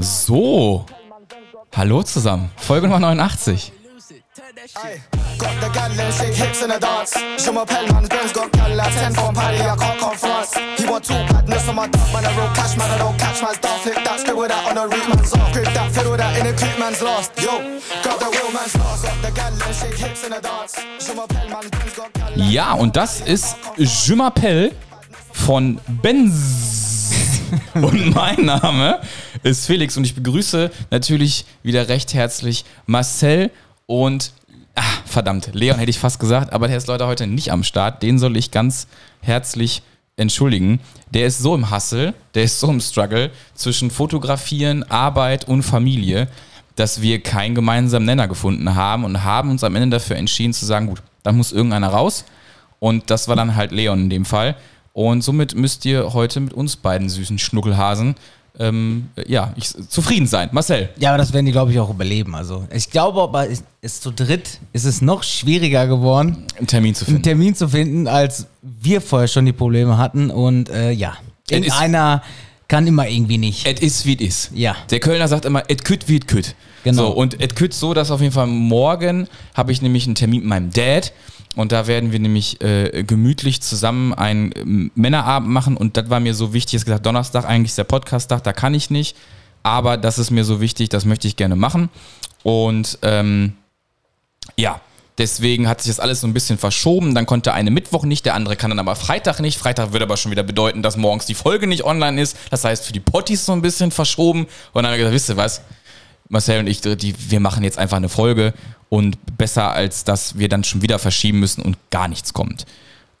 So, hallo zusammen, Folge Nummer 89. Aye. Got the gal them shake hips in the dance. Je m'appelle man, Ben's got gal like 10 from Paddy, I can't come France. He want two badness on my dog, man, I roll cash, man, I don't catch man's dog. Flip that, scribble that on the read man's off. Grip that, fiddle that in the creep man's lost. Yo, got the real man's lost. Got the gal them shake hips in the dance. Je m'appelle man, Ben's got gal like Ja, und das ist Je m'appelle von Benz. Und mein Name ist Felix und ich begrüße natürlich wieder recht herzlich Marcel und, ah, verdammt, Leon hätte ich fast gesagt, aber der ist leider heute nicht am Start. Den soll ich ganz herzlich entschuldigen. Der ist so im Hassel, der ist so im Struggle zwischen Fotografieren, Arbeit und Familie, dass wir keinen gemeinsamen Nenner gefunden haben und haben uns am Ende dafür entschieden zu sagen, gut, da muss irgendeiner raus. Und das war dann halt Leon in dem Fall. Und somit müsst ihr heute mit uns beiden süßen Schnuckelhasen ähm, ja, ich, zufrieden sein. Marcel. Ja, aber das werden die, glaube ich, auch überleben. Also ich glaube aber, es ist zu dritt ist es noch schwieriger geworden, einen Termin zu einen finden. Termin zu finden, als wir vorher schon die Probleme hatten. Und äh, ja, Es ist- einer kann immer irgendwie nicht. Et is wie es is. Ja. Der Kölner sagt immer, et küt wie et küt. Genau. So, und et küt so, dass auf jeden Fall morgen habe ich nämlich einen Termin mit meinem Dad. Und da werden wir nämlich äh, gemütlich zusammen einen ähm, Männerabend machen. Und das war mir so wichtig. Ich habe gesagt, Donnerstag eigentlich ist der Podcast-Tag, da kann ich nicht. Aber das ist mir so wichtig, das möchte ich gerne machen. Und ähm, ja, deswegen hat sich das alles so ein bisschen verschoben. Dann konnte eine Mittwoch nicht, der andere kann dann aber Freitag nicht. Freitag würde aber schon wieder bedeuten, dass morgens die Folge nicht online ist. Das heißt, für die Potties so ein bisschen verschoben. Und dann haben wir gesagt, wisst ihr was? Marcel und ich, die, wir machen jetzt einfach eine Folge und besser als dass wir dann schon wieder verschieben müssen und gar nichts kommt.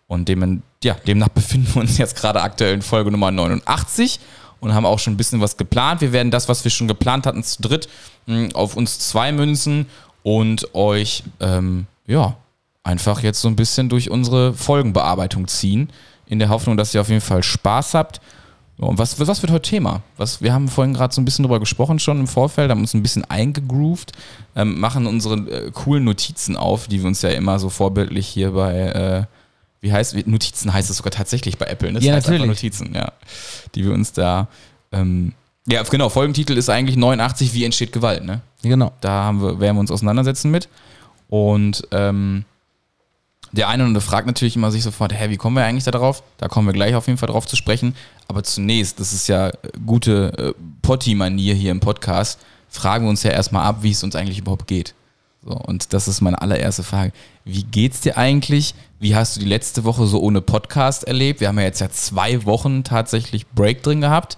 Und dem, ja, demnach befinden wir uns jetzt gerade aktuell in Folge Nummer 89 und haben auch schon ein bisschen was geplant. Wir werden das, was wir schon geplant hatten, zu dritt mh, auf uns zwei münzen und euch, ähm, ja, einfach jetzt so ein bisschen durch unsere Folgenbearbeitung ziehen, in der Hoffnung, dass ihr auf jeden Fall Spaß habt. Und was, was wird heute Thema? Was, wir haben vorhin gerade so ein bisschen drüber gesprochen schon im Vorfeld, haben uns ein bisschen eingegroovt, ähm, machen unsere äh, coolen Notizen auf, die wir uns ja immer so vorbildlich hier bei, äh, wie heißt, Notizen heißt es sogar tatsächlich bei Apple, ne? Das Ja, heißt natürlich. Notizen, ja. Die wir uns da, ähm, ja, genau, Folgentitel ist eigentlich 89, wie entsteht Gewalt, ne? Genau. Da haben wir, werden wir uns auseinandersetzen mit. Und ähm, der eine oder andere fragt natürlich immer sich sofort, hä, wie kommen wir eigentlich da drauf? Da kommen wir gleich auf jeden Fall drauf zu sprechen. Aber zunächst, das ist ja gute äh, Potti-Manier hier im Podcast, fragen wir uns ja erstmal ab, wie es uns eigentlich überhaupt geht. So, und das ist meine allererste Frage. Wie geht's dir eigentlich? Wie hast du die letzte Woche so ohne Podcast erlebt? Wir haben ja jetzt ja zwei Wochen tatsächlich Break drin gehabt.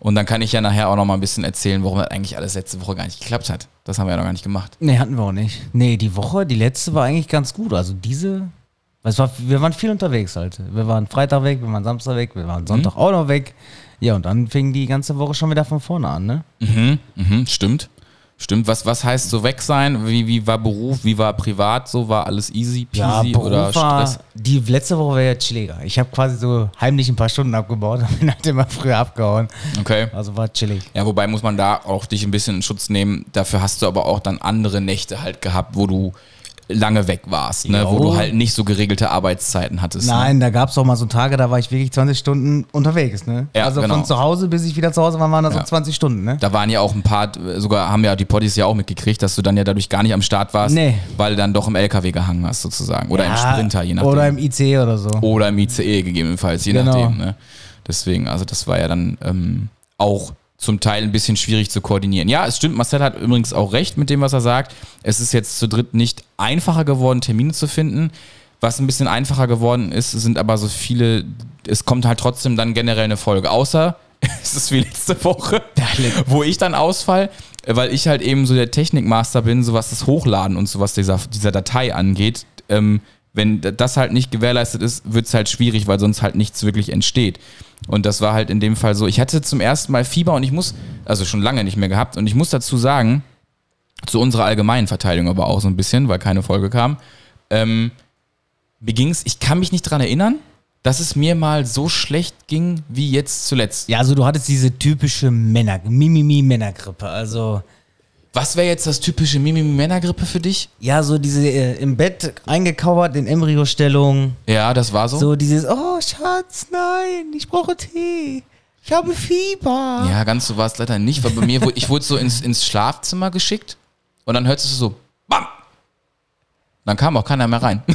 Und dann kann ich ja nachher auch noch mal ein bisschen erzählen, warum das eigentlich alles letzte Woche gar nicht geklappt hat. Das haben wir ja noch gar nicht gemacht. Nee, hatten wir auch nicht. Nee, die Woche, die letzte war eigentlich ganz gut. Also diese, es war, wir waren viel unterwegs halt. Wir waren Freitag weg, wir waren Samstag weg, wir waren Sonntag auch noch weg. Ja, und dann fing die ganze Woche schon wieder von vorne an, ne? Mhm, mhm, stimmt. Stimmt. Was, was heißt so weg sein? Wie, wie war Beruf? Wie war privat? So war alles easy peasy Beruf oder war- Stress? Die letzte Woche war ja chilliger. Ich habe quasi so heimlich ein paar Stunden abgebaut und bin halt immer früher abgehauen. Okay. Also war chillig. Ja, wobei muss man da auch dich ein bisschen in Schutz nehmen. Dafür hast du aber auch dann andere Nächte halt gehabt, wo du lange weg warst, ne? wo du halt nicht so geregelte Arbeitszeiten hattest. Ne? Nein, da gab es auch mal so Tage, da war ich wirklich 20 Stunden unterwegs, ne? Ja, also genau. von zu Hause bis ich wieder zu Hause war, waren das Ja. so 20 Stunden, ne? Da waren ja auch ein paar, sogar haben ja die Poddies ja auch mitgekriegt, dass du dann ja dadurch gar nicht am Start warst, Nee. weil du dann doch im LKW gehangen hast sozusagen. Oder im Ja, Sprinter, je nachdem. Oder im IC oder so. Oder im ICE gegebenenfalls, je Genau. nachdem. Ne? Deswegen, also das war ja dann ähm, auch zum Teil ein bisschen schwierig zu koordinieren. Ja, es stimmt, Marcel hat übrigens auch recht mit dem, was er sagt. Es ist jetzt zu dritt nicht einfacher geworden, Termine zu finden. Was ein bisschen einfacher geworden ist, sind aber so viele, es kommt halt trotzdem dann generell eine Folge. Außer es ist wie letzte Woche, wo ich dann ausfall, weil ich halt eben so der Technikmaster bin, so was das Hochladen und so was dieser, dieser Datei angeht. Ähm, wenn das halt nicht gewährleistet ist, wird es halt schwierig, weil sonst halt nichts wirklich entsteht. Und das war halt in dem Fall so. Ich hatte zum ersten Mal Fieber und ich muss, also schon lange nicht mehr gehabt, und ich muss dazu sagen, zu unserer allgemeinen Verteidigung aber auch so ein bisschen, weil keine Folge kam. Ähm, mir ging's, ich kann mich nicht dran erinnern, dass es mir mal so schlecht ging wie jetzt zuletzt. Ja, also du hattest diese typische Männer, Mimimi-Männergrippe. Also, Was wäre jetzt das typische Mimimi-Männergrippe für dich? ja, so diese äh, im Bett eingekauert in Embryostellung. Ja, das war so. So dieses, oh Schatz, nein, ich brauche Tee. Ich habe Fieber. Ja, ganz so war es leider nicht, weil bei mir, wurde- ich wurde so ins, ins Schlafzimmer geschickt und dann hörst du so, BAM! Dann kam auch keiner mehr rein.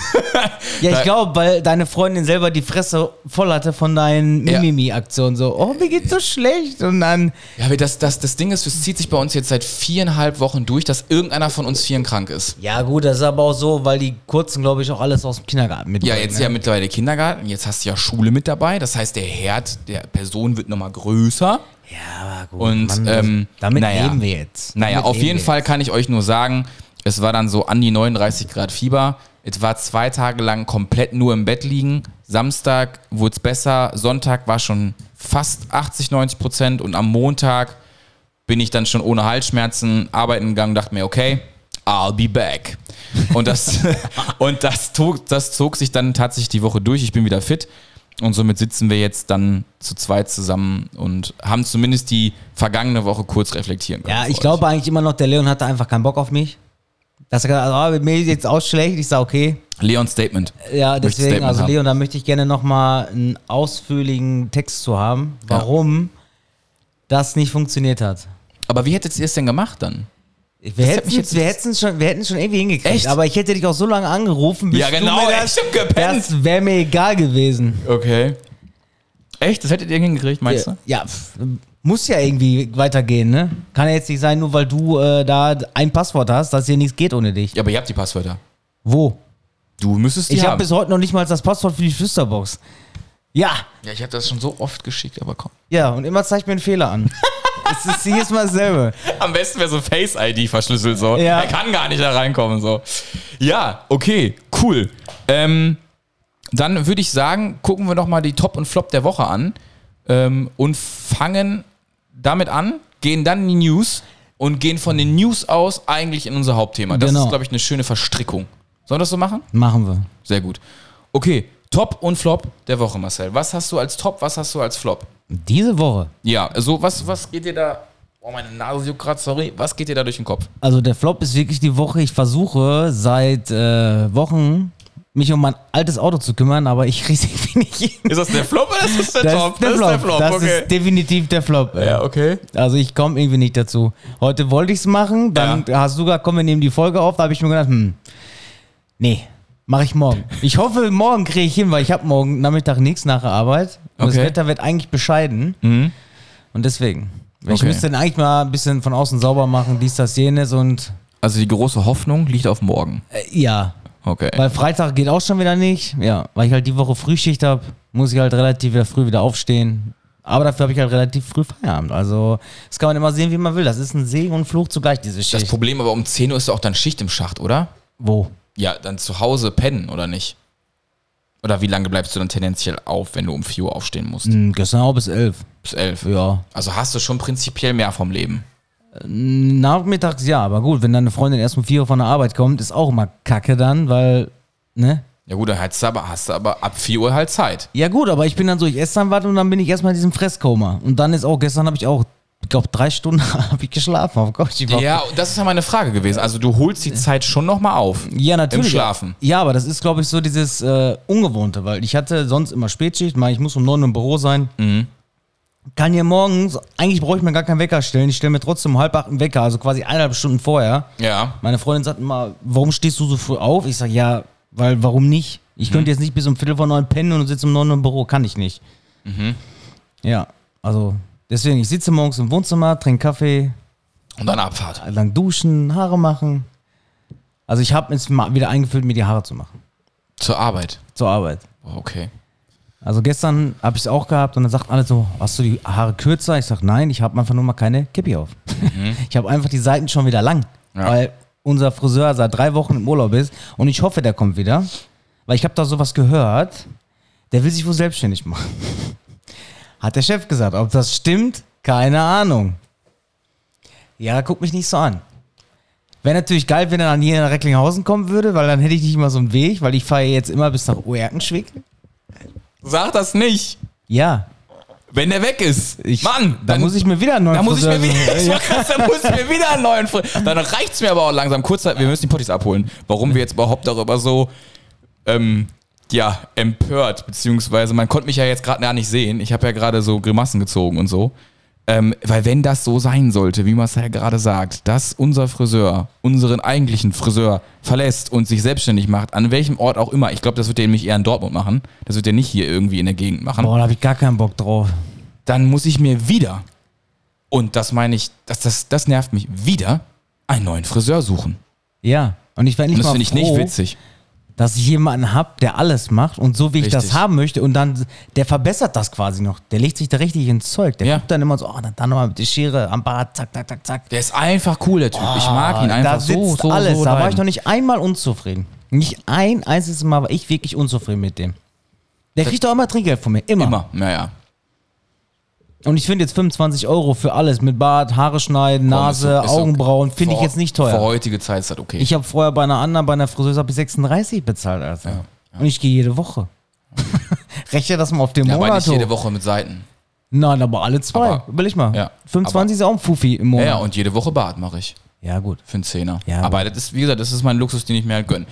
Ja, ich glaube, weil deine Freundin selber die Fresse voll hatte von deinen. Mimimi-Aktionen. So, oh, mir geht's so schlecht. Und dann, Ja, aber das, das, das Ding ist, es zieht sich bei uns jetzt seit viereinhalb Wochen durch, dass irgendeiner von uns vieren krank ist. ja gut, das ist aber auch so, weil die Kurzen, glaube ich, auch alles aus dem Kindergarten mit. Ja, jetzt ja mittlerweile Kindergarten, jetzt hast du ja Schule mit dabei. Das heißt, der Herd der Person wird nochmal größer. Ja, aber gut. Und, Mann, ähm, damit naja. leben wir jetzt. Naja, Damit auf leben jeden Fall jetzt. kann ich euch nur sagen, es war dann so an die 39 Grad Fieber. Es war zwei Tage lang komplett nur im Bett liegen. Samstag wurde es besser. Sonntag war schon fast 80, 90 Prozent. Und am Montag bin ich dann schon ohne Halsschmerzen arbeiten gegangen, dachte mir, okay, I'll be back. Und das, und das, zog, das zog sich dann tatsächlich die Woche durch. Ich bin wieder fit. Und somit sitzen wir jetzt dann zu zweit zusammen und haben zumindest die vergangene Woche kurz reflektieren können. Ja, ich glaube eigentlich immer noch, der Leon hatte einfach keinen Bock auf mich. Dass er gesagt hat, ah, mir jetzt auch schlecht. Ich sage, okay. Leons Statement. Ja, deswegen, Statement also haben. Leon, da möchte ich gerne nochmal einen ausführlichen Text zu haben, warum das nicht funktioniert hat. Aber wie hättet ihr es denn gemacht dann? Wir hätten jetzt- wir hätten's schon, wir hätten schon irgendwie hingekriegt. Echt? Aber ich hätte dich auch so lange angerufen, bis Ja, genau, du mir das, stimmt, gepennt. das wäre mir egal gewesen. Okay. Echt? Das hättet ihr hingekriegt, meinst du? Ja, muss ja irgendwie weitergehen, ne? Kann ja jetzt nicht sein, nur weil du äh, da ein Passwort hast, dass hier nichts geht ohne dich. Ja, aber ihr habt die Passwörter. Wo? Du müsstest die Ich habe haben. bis heute noch nicht mal das Passwort für die Flüsterbox. Ja, ja, ich habe das schon so oft geschickt, aber komm. ja, und immer zeigt mir einen Fehler an. es ist jedes Mal dasselbe. Am besten wäre so Face-ID verschlüsselt so. Ja. Er kann gar nicht da reinkommen so. Ja, okay, cool. Ähm, dann würde ich sagen, gucken wir noch mal die Top und Flop der Woche an ähm, und fangen damit an, gehen dann in die News und gehen von den News aus eigentlich in unser Hauptthema. Das Genau. ist, glaube ich, eine schöne Verstrickung. Sollen wir das so machen? Machen wir. Sehr gut. Okay, Top und Flop der Woche, Marcel. Was hast du als Top, was hast du als Flop? Diese Woche. Ja, also was, was geht dir da. Oh, meine Nase juckt gerade, sorry. Was geht dir da durch den Kopf? Also der Flop ist wirklich die Woche. Ich versuche seit äh, Wochen mich um mein altes Auto zu kümmern, aber ich kriege es irgendwie nicht hin. Ist das der Flop oder ist das der Das Top? ist der Flop. Das ist definitiv der Flop. ey. ja, okay. Also ich komme irgendwie nicht dazu. Heute wollte ich es machen, dann hast du gesagt, komm, wir nehmen die Folge auf. Da habe ich mir gedacht, hm, nee, mache ich morgen. Ich hoffe, morgen kriege ich hin, weil ich habe morgen Nachmittag nichts nach der Arbeit. Und Okay. das Wetter wird eigentlich bescheiden. Mhm. Und deswegen. Ich Okay. müsste dann eigentlich mal ein bisschen von außen sauber machen, dies, das, jenes und Also die große Hoffnung liegt auf morgen. äh, ja. Okay. Weil Freitag geht auch schon wieder nicht. Ja, weil ich halt die Woche Frühschicht habe, muss ich halt relativ wieder früh wieder aufstehen. Aber dafür habe ich halt relativ früh Feierabend. Also, das kann man immer sehen, wie man will. Das ist ein Segen und Fluch zugleich, diese Das Schicht. Problem aber um 10 Uhr ist auch dann Schicht im Schacht, oder? Wo? Ja, dann zu Hause pennen, oder nicht? Oder wie lange bleibst du dann tendenziell auf, wenn du um 4 Uhr aufstehen musst? Hm, gestern auch bis elf. Bis 11. Ja. Also hast du schon prinzipiell mehr vom Leben. Nachmittags ja, aber gut, wenn deine Freundin erst um vier Uhr von der Arbeit kommt, ist auch immer kacke dann, weil, ne? Ja gut, dann hast du aber, hast du aber ab 4 Uhr halt Zeit. Ja gut, aber ich bin dann so, ich esse dann was und dann bin ich erstmal in diesem Fresskoma. Und dann ist auch, gestern habe ich auch, ich glaube, drei Stunden habe ich geschlafen. Oh Gott, ich war Ja, das ist ja meine Frage gewesen. Also du holst die Zeit schon nochmal auf. Ja, natürlich. Im Schlafen. Ja, aber das ist, glaube ich, so dieses äh, Ungewohnte, weil ich hatte sonst immer Spätschicht, mal ich muss um 9 Uhr im Büro sein. Mhm. Kann hier morgens, eigentlich brauche ich mir gar keinen Wecker stellen. Ich stelle mir trotzdem um halb acht einen Wecker, also quasi eineinhalb Stunden vorher. Ja. Meine Freundin sagt immer, warum stehst du so früh auf? Ich sage, ja, weil warum nicht? Ich könnte jetzt nicht bis um Viertel vor neun pennen und sitze um neun Uhr im Büro, kann ich nicht. Ja, also deswegen, ich sitze morgens im Wohnzimmer, trinke Kaffee, Und dann Abfahrt. lang duschen, Haare machen. Also ich habe jetzt mal wieder eingeführt, mir die Haare zu machen. Zur Arbeit. Zur Arbeit. Okay. Also gestern habe ich es auch gehabt und dann sagt alle so, hast du die Haare kürzer? Ich sage, nein, ich habe einfach nur mal keine Kippi auf. Ich habe einfach die Seiten schon wieder lang, Ja. weil unser Friseur seit drei Wochen im Urlaub ist und ich hoffe, der kommt wieder, weil ich habe da sowas gehört, der will sich wohl selbstständig machen. Hat der Chef gesagt. Ob das stimmt, keine Ahnung. Ja, guck mich nicht so an. Wäre natürlich geil, wenn er dann hier nach Recklinghausen kommen würde, weil dann hätte ich nicht immer so einen Weg, weil ich fahre jetzt immer bis nach Oerkenschwick. Sag das nicht. Ja, Wenn der weg ist. Ich, Mann, da muss ich mir wieder einen neuen Da muss ich mir Friseur wieder, ich sagen, da muss ich mir wieder einen neuen Fri- Dann reicht's mir aber auch langsam. Kurz, wir müssen die Potties abholen. Warum wir jetzt überhaupt darüber so ähm, ja, empört, beziehungsweise man konnte mich ja jetzt gerade gar nicht sehen. Ich habe ja gerade so Grimassen gezogen und so. Ähm, weil wenn das so sein sollte, wie Marcel ja gerade sagt, dass unser Friseur unseren eigentlichen Friseur verlässt und sich selbstständig macht, an welchem Ort auch immer, ich glaube, das wird er nämlich eher in Dortmund machen, das wird er nicht hier irgendwie in der Gegend machen, Boah, da habe ich gar keinen Bock drauf. dann muss ich mir wieder, und das meine ich, das, das, das nervt mich, wieder einen neuen Friseur suchen. Ja. Und ich Und nicht das mal finde ich nicht witzig. Dass ich jemanden hab, der alles macht und so wie ich das haben möchte und dann, der verbessert das quasi noch. Der legt sich da richtig ins Zeug. Der Ja. guckt dann immer so, oh, dann, dann nochmal mit der Schere am Bart, zack, zack, zack, zack. Der ist einfach cool, der Typ. ich mag ihn Ah, einfach da sitzt so, so, alles. so da war ich noch nicht einmal unzufrieden. Nicht ein einziges Mal war ich wirklich unzufrieden mit dem. Der kriegt doch immer Trinkgeld von mir. Immer. Immer, naja. Und ich finde jetzt 25 Euro für alles mit Bart, Haare schneiden, Nase, Augenbrauen, finde ich jetzt nicht Für teuer. heutige Zeit ist das okay. Ich habe vorher bei einer anderen, bei einer Friseuse habe ich 36 bezahlt, Alter. Und ich gehe jede Woche. Rechne das mal auf den ja, aber Monat nicht jede hoch. Woche mit Seiten. Nein, aber alle zwei. Aber- Will ich mal. Ja, 25 ist auch ein Fuffi im Ja, Monat. ja, und jede Woche Bad mache ich. Ja, gut. Für einen Zehner. Ja. Aber das ist, wie gesagt, das ist mein Luxus, den ich mir halt gönne.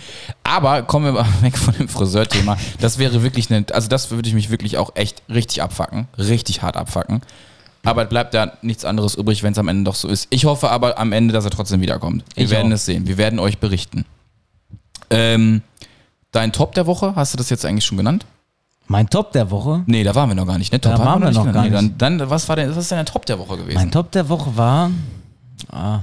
Aber kommen wir mal weg von dem Friseurthema. Das wäre wirklich eine, also das würde ich mich wirklich auch echt richtig abfacken. Richtig hart abfacken. Aber es bleibt da nichts anderes übrig, wenn es am Ende doch so ist. Ich hoffe aber am Ende, dass er trotzdem wiederkommt. Wir Ich werden auch. es sehen. Wir werden euch berichten. Ähm, dein Top der Woche, hast du das jetzt eigentlich schon genannt? Mein Top der Woche. Nee, da waren wir noch gar nicht. Ne? Top Da waren wir noch genannt. gar Nee, nicht. Dann, dann, was war denn, was ist denn dein Top der Woche gewesen? Mein Top der Woche war. Ah,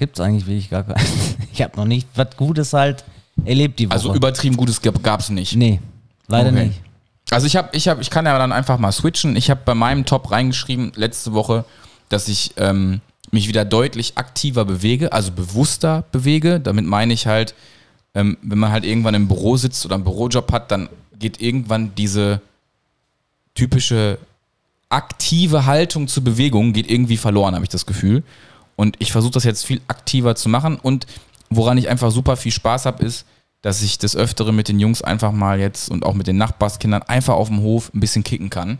Gibt's eigentlich wirklich gar keinen. Ich habe noch nicht was Gutes halt erlebt die Woche. also übertrieben Gutes gab es nicht. Nee, leider Okay. nicht. Also ich habe, ich habe, ich kann ja dann einfach mal switchen. Ich habe bei meinem Top reingeschrieben letzte Woche, dass ich ähm, mich wieder deutlich aktiver bewege, also bewusster bewege. Damit meine ich halt, ähm, wenn man halt irgendwann im Büro sitzt oder einen Bürojob hat, dann geht irgendwann diese typische aktive Haltung zur Bewegung geht irgendwie verloren, habe ich das Gefühl. Und ich versuche das jetzt viel aktiver zu machen. Und woran ich einfach super viel Spaß habe, ist, dass ich des Öfteren mit den Jungs einfach mal jetzt und auch mit den Nachbarskindern einfach auf dem Hof ein bisschen kicken kann.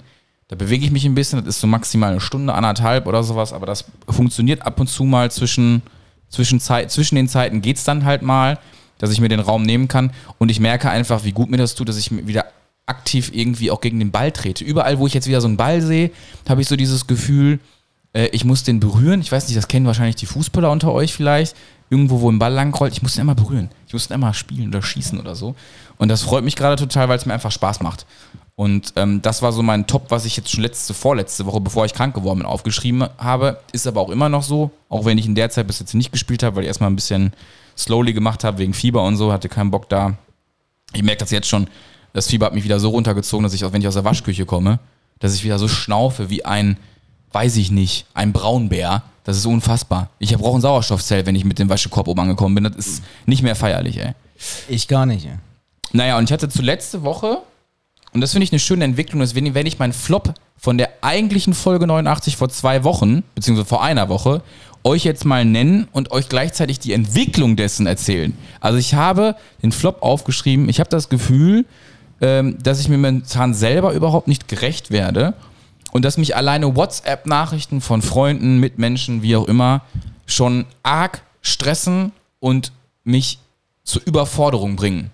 Da bewege ich mich ein bisschen, das ist so maximal eine Stunde, anderthalb oder sowas, aber das funktioniert ab und zu mal zwischen, zwischen, Zeit, zwischen den Zeiten geht es dann halt mal, dass ich mir den Raum nehmen kann und ich merke einfach, wie gut mir das tut, dass ich wieder aktiv irgendwie auch gegen den Ball trete. Überall, wo ich jetzt wieder so einen Ball sehe, habe ich so dieses Gefühl, äh, ich muss den berühren. Ich weiß nicht, das kennen wahrscheinlich die Fußballer unter euch vielleicht. Irgendwo, wo ein Ball langrollt, ich muss den immer berühren. Ich muss den immer spielen oder schießen oder so. Und das freut mich gerade total, weil es mir einfach Spaß macht. Und ähm, das war so mein Top, was ich jetzt schon letzte, vorletzte Woche, bevor ich krank geworden bin, aufgeschrieben habe. Ist aber auch immer noch so, auch wenn ich in der Zeit bis jetzt nicht gespielt habe, weil ich erstmal ein bisschen slowly gemacht habe, wegen Fieber und so, hatte keinen Bock da. Ich merke das jetzt schon, das Fieber hat mich wieder so runtergezogen, dass ich, auch wenn ich aus der Waschküche komme, dass ich wieder so schnaufe wie ein, weiß ich nicht, ein Braunbär. Das ist unfassbar. Ich brauche ein Sauerstoffzelt, wenn ich mit dem Waschekorb oben angekommen bin. Das ist nicht mehr feierlich, ey. Ich gar nicht. ey. Naja, und ich hatte zu letzte Woche, und das finde ich eine schöne Entwicklung, deswegen werde ich meinen Flop von der eigentlichen Folge 89 vor zwei Wochen, beziehungsweise vor einer Woche, euch jetzt mal nennen und euch gleichzeitig die Entwicklung dessen erzählen. Also ich habe den Flop aufgeschrieben, ich habe das Gefühl, ähm, dass ich mir momentan selber überhaupt nicht gerecht werde und dass mich alleine WhatsApp-Nachrichten von Freunden, Mitmenschen, wie auch immer, schon arg stressen und mich zur Überforderung bringen.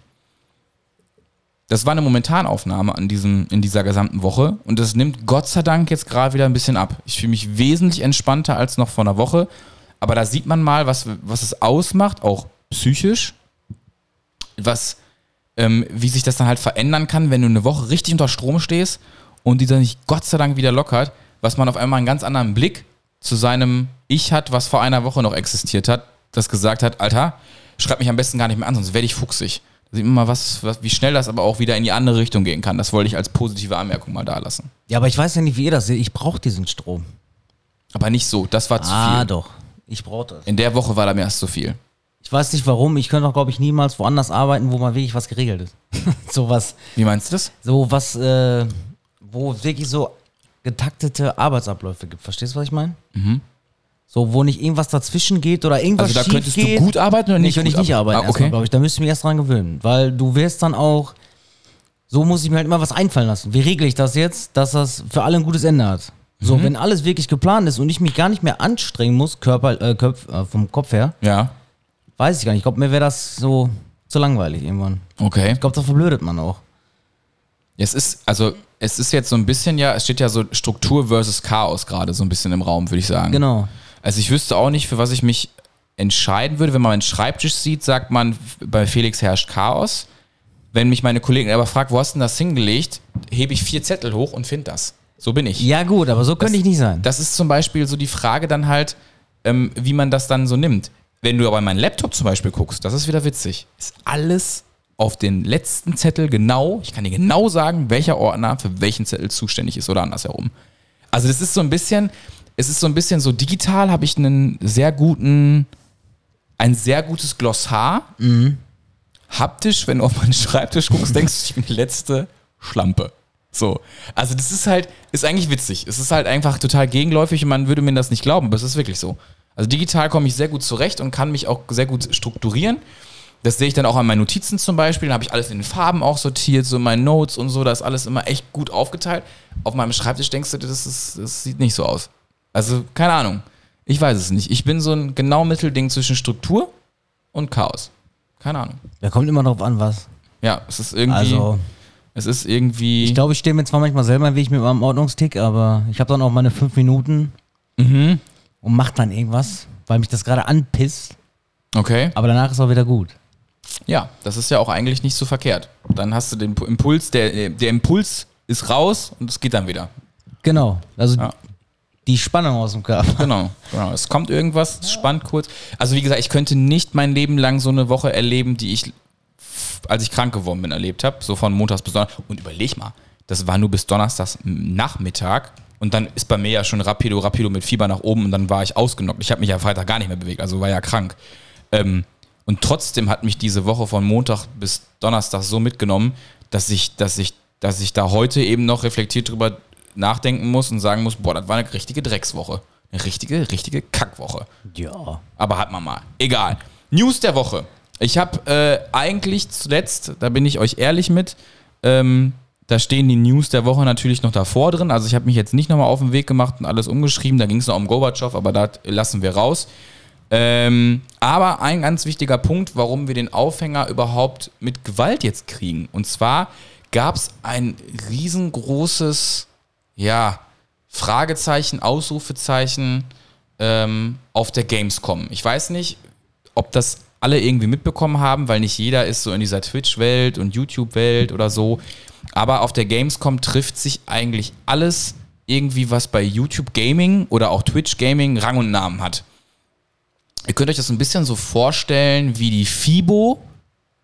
Das war eine Momentanaufnahme an diesem, in dieser gesamten Woche und das nimmt Gott sei Dank jetzt gerade wieder ein bisschen ab. Ich fühle mich wesentlich entspannter als noch vor einer Woche, aber da sieht man mal, was, was es ausmacht, auch psychisch, was, ähm, wie sich das dann halt verändern kann, wenn du eine Woche richtig unter Strom stehst und dieser nicht Gott sei Dank wieder lockert, was man auf einmal einen ganz anderen Blick zu seinem Ich hat, was vor einer Woche noch existiert hat, das gesagt hat, Alter, schreib mich am besten gar nicht mehr an, sonst werde ich fuchsig. Da sieht man mal, was, was, wie schnell das aber auch wieder in die andere Richtung gehen kann. Das wollte ich als positive Anmerkung mal da lassen. Ja, aber ich weiß ja nicht, wie ihr das seht. Ich brauche diesen Strom. Aber nicht so, das war zu Ah, viel. doch. Ich brauche das. In der Woche war da mir erst zu viel. Ich weiß nicht warum. Ich könnte auch, glaube ich, niemals woanders arbeiten, wo mal wirklich was geregelt ist. so was, Wie meinst du das? so was, äh, wo es wirklich so getaktete Arbeitsabläufe gibt. Verstehst du, was ich meine? So, wo nicht irgendwas dazwischen geht oder irgendwas Also da schief könntest geht. du gut arbeiten oder nicht? könnte ich gut nicht arbeiten, Ah, okay. glaube ich. Da müsste ich mich erst dran gewöhnen. Weil du wirst dann auch, so muss ich mir halt immer was einfallen lassen. Wie regle ich das jetzt, dass das für alle ein gutes Ende hat? Mhm. So, wenn alles wirklich geplant ist und ich mich gar nicht mehr anstrengen muss, Körper, äh, Köpf, äh, vom Kopf her, Ja. weiß ich gar nicht. Ich glaube, mir wäre das so zu langweilig irgendwann. Okay. Ich glaube, da verblödet man auch. Es ist, also, es ist jetzt so ein bisschen ja, es steht ja so Struktur versus Chaos gerade so ein bisschen im Raum, würde ich sagen. Genau. Also ich wüsste auch nicht, für was ich mich entscheiden würde. Wenn man meinen Schreibtisch sieht, sagt man, bei Felix herrscht Chaos. Wenn mich meine Kollegen aber fragt, wo hast du denn das hingelegt, hebe ich vier Zettel hoch und finde das. So bin ich. Ja, gut, aber so könnte ich nicht sein. Das ist zum Beispiel so die Frage dann halt, ähm, wie man das dann so nimmt. Wenn du aber in meinen Laptop zum Beispiel guckst, das ist wieder witzig, ist alles auf den letzten Zettel genau, ich kann dir genau sagen, welcher Ordner für welchen Zettel zuständig ist oder andersherum. Also das ist so ein bisschen, es ist so ein bisschen so digital, habe ich einen sehr guten, ein sehr gutes Glossar. Haptisch, wenn du auf meinen Schreibtisch guckst, denkst du, ich bin die letzte Schlampe. So. Also das ist halt, ist eigentlich witzig. Es ist halt einfach total gegenläufig und man würde mir das nicht glauben, aber es ist wirklich so. Also digital komme ich sehr gut zurecht und kann mich auch sehr gut strukturieren. Das sehe ich dann auch an meinen Notizen zum Beispiel. Da habe ich alles in den Farben auch sortiert, so meine Notes und so. Da ist alles immer echt gut aufgeteilt. Auf meinem Schreibtisch denkst du, das, ist, das sieht nicht so aus. Also, keine Ahnung. Ich weiß es nicht. Ich bin so ein genau Mittelding zwischen Struktur und Chaos. Keine Ahnung. Da kommt immer drauf an, was. Ja, es ist irgendwie. Also, es ist irgendwie. ich glaube, ich stehe mir zwar manchmal selber im Weg mit meinem Ordnungstick, aber ich habe dann auch meine fünf Minuten Mhm. und mach dann irgendwas, weil mich das gerade anpisst. Okay. Aber danach ist auch wieder gut. Ja, das ist ja auch eigentlich nicht so verkehrt. Dann hast du den Impuls, der, der Impuls ist raus und es geht dann wieder. Genau. Also Ja. die Spannung aus dem Körper. Genau, genau. Es kommt irgendwas, es spannt kurz. Also wie gesagt, ich könnte nicht mein Leben lang so eine Woche erleben, die ich, als ich krank geworden bin, erlebt habe. So von Montags bis Donnerstag. Und überleg mal, das war nur bis Donnerstags Nachmittag. Und dann ist bei mir ja schon rapido, rapido mit Fieber nach oben und dann war ich ausgenockt. Ich habe mich ja Freitag gar nicht mehr bewegt, also war ja krank. Ähm, und trotzdem hat mich diese Woche von Montag bis Donnerstag so mitgenommen, dass ich, dass ich, dass ich da heute eben noch reflektiert drüber nachdenken muss und sagen muss, boah, das war eine richtige Dreckswoche. Eine richtige, richtige Kackwoche. Ja. Aber hat man mal. Egal. News der Woche. Ich habe äh, eigentlich zuletzt, da bin ich euch ehrlich mit, ähm, da stehen die News der Woche natürlich noch davor drin. Also ich habe mich jetzt nicht nochmal auf den Weg gemacht und alles umgeschrieben. Da ging es noch um Gorbatschow, aber da lassen wir raus. Ähm, aber ein ganz wichtiger Punkt, warum wir den Aufhänger überhaupt mit Gewalt jetzt kriegen. Und zwar gab es ein riesengroßes, ja, Fragezeichen, Ausrufezeichen ähm, auf der Gamescom. Ich weiß nicht, ob das alle irgendwie mitbekommen haben, weil nicht jeder ist so in dieser Twitch-Welt und YouTube-Welt oder so. Aber auf der Gamescom trifft sich eigentlich alles irgendwie, was bei YouTube Gaming oder auch Twitch Gaming Rang und Namen hat. Ihr könnt euch das ein bisschen so vorstellen wie die FIBO,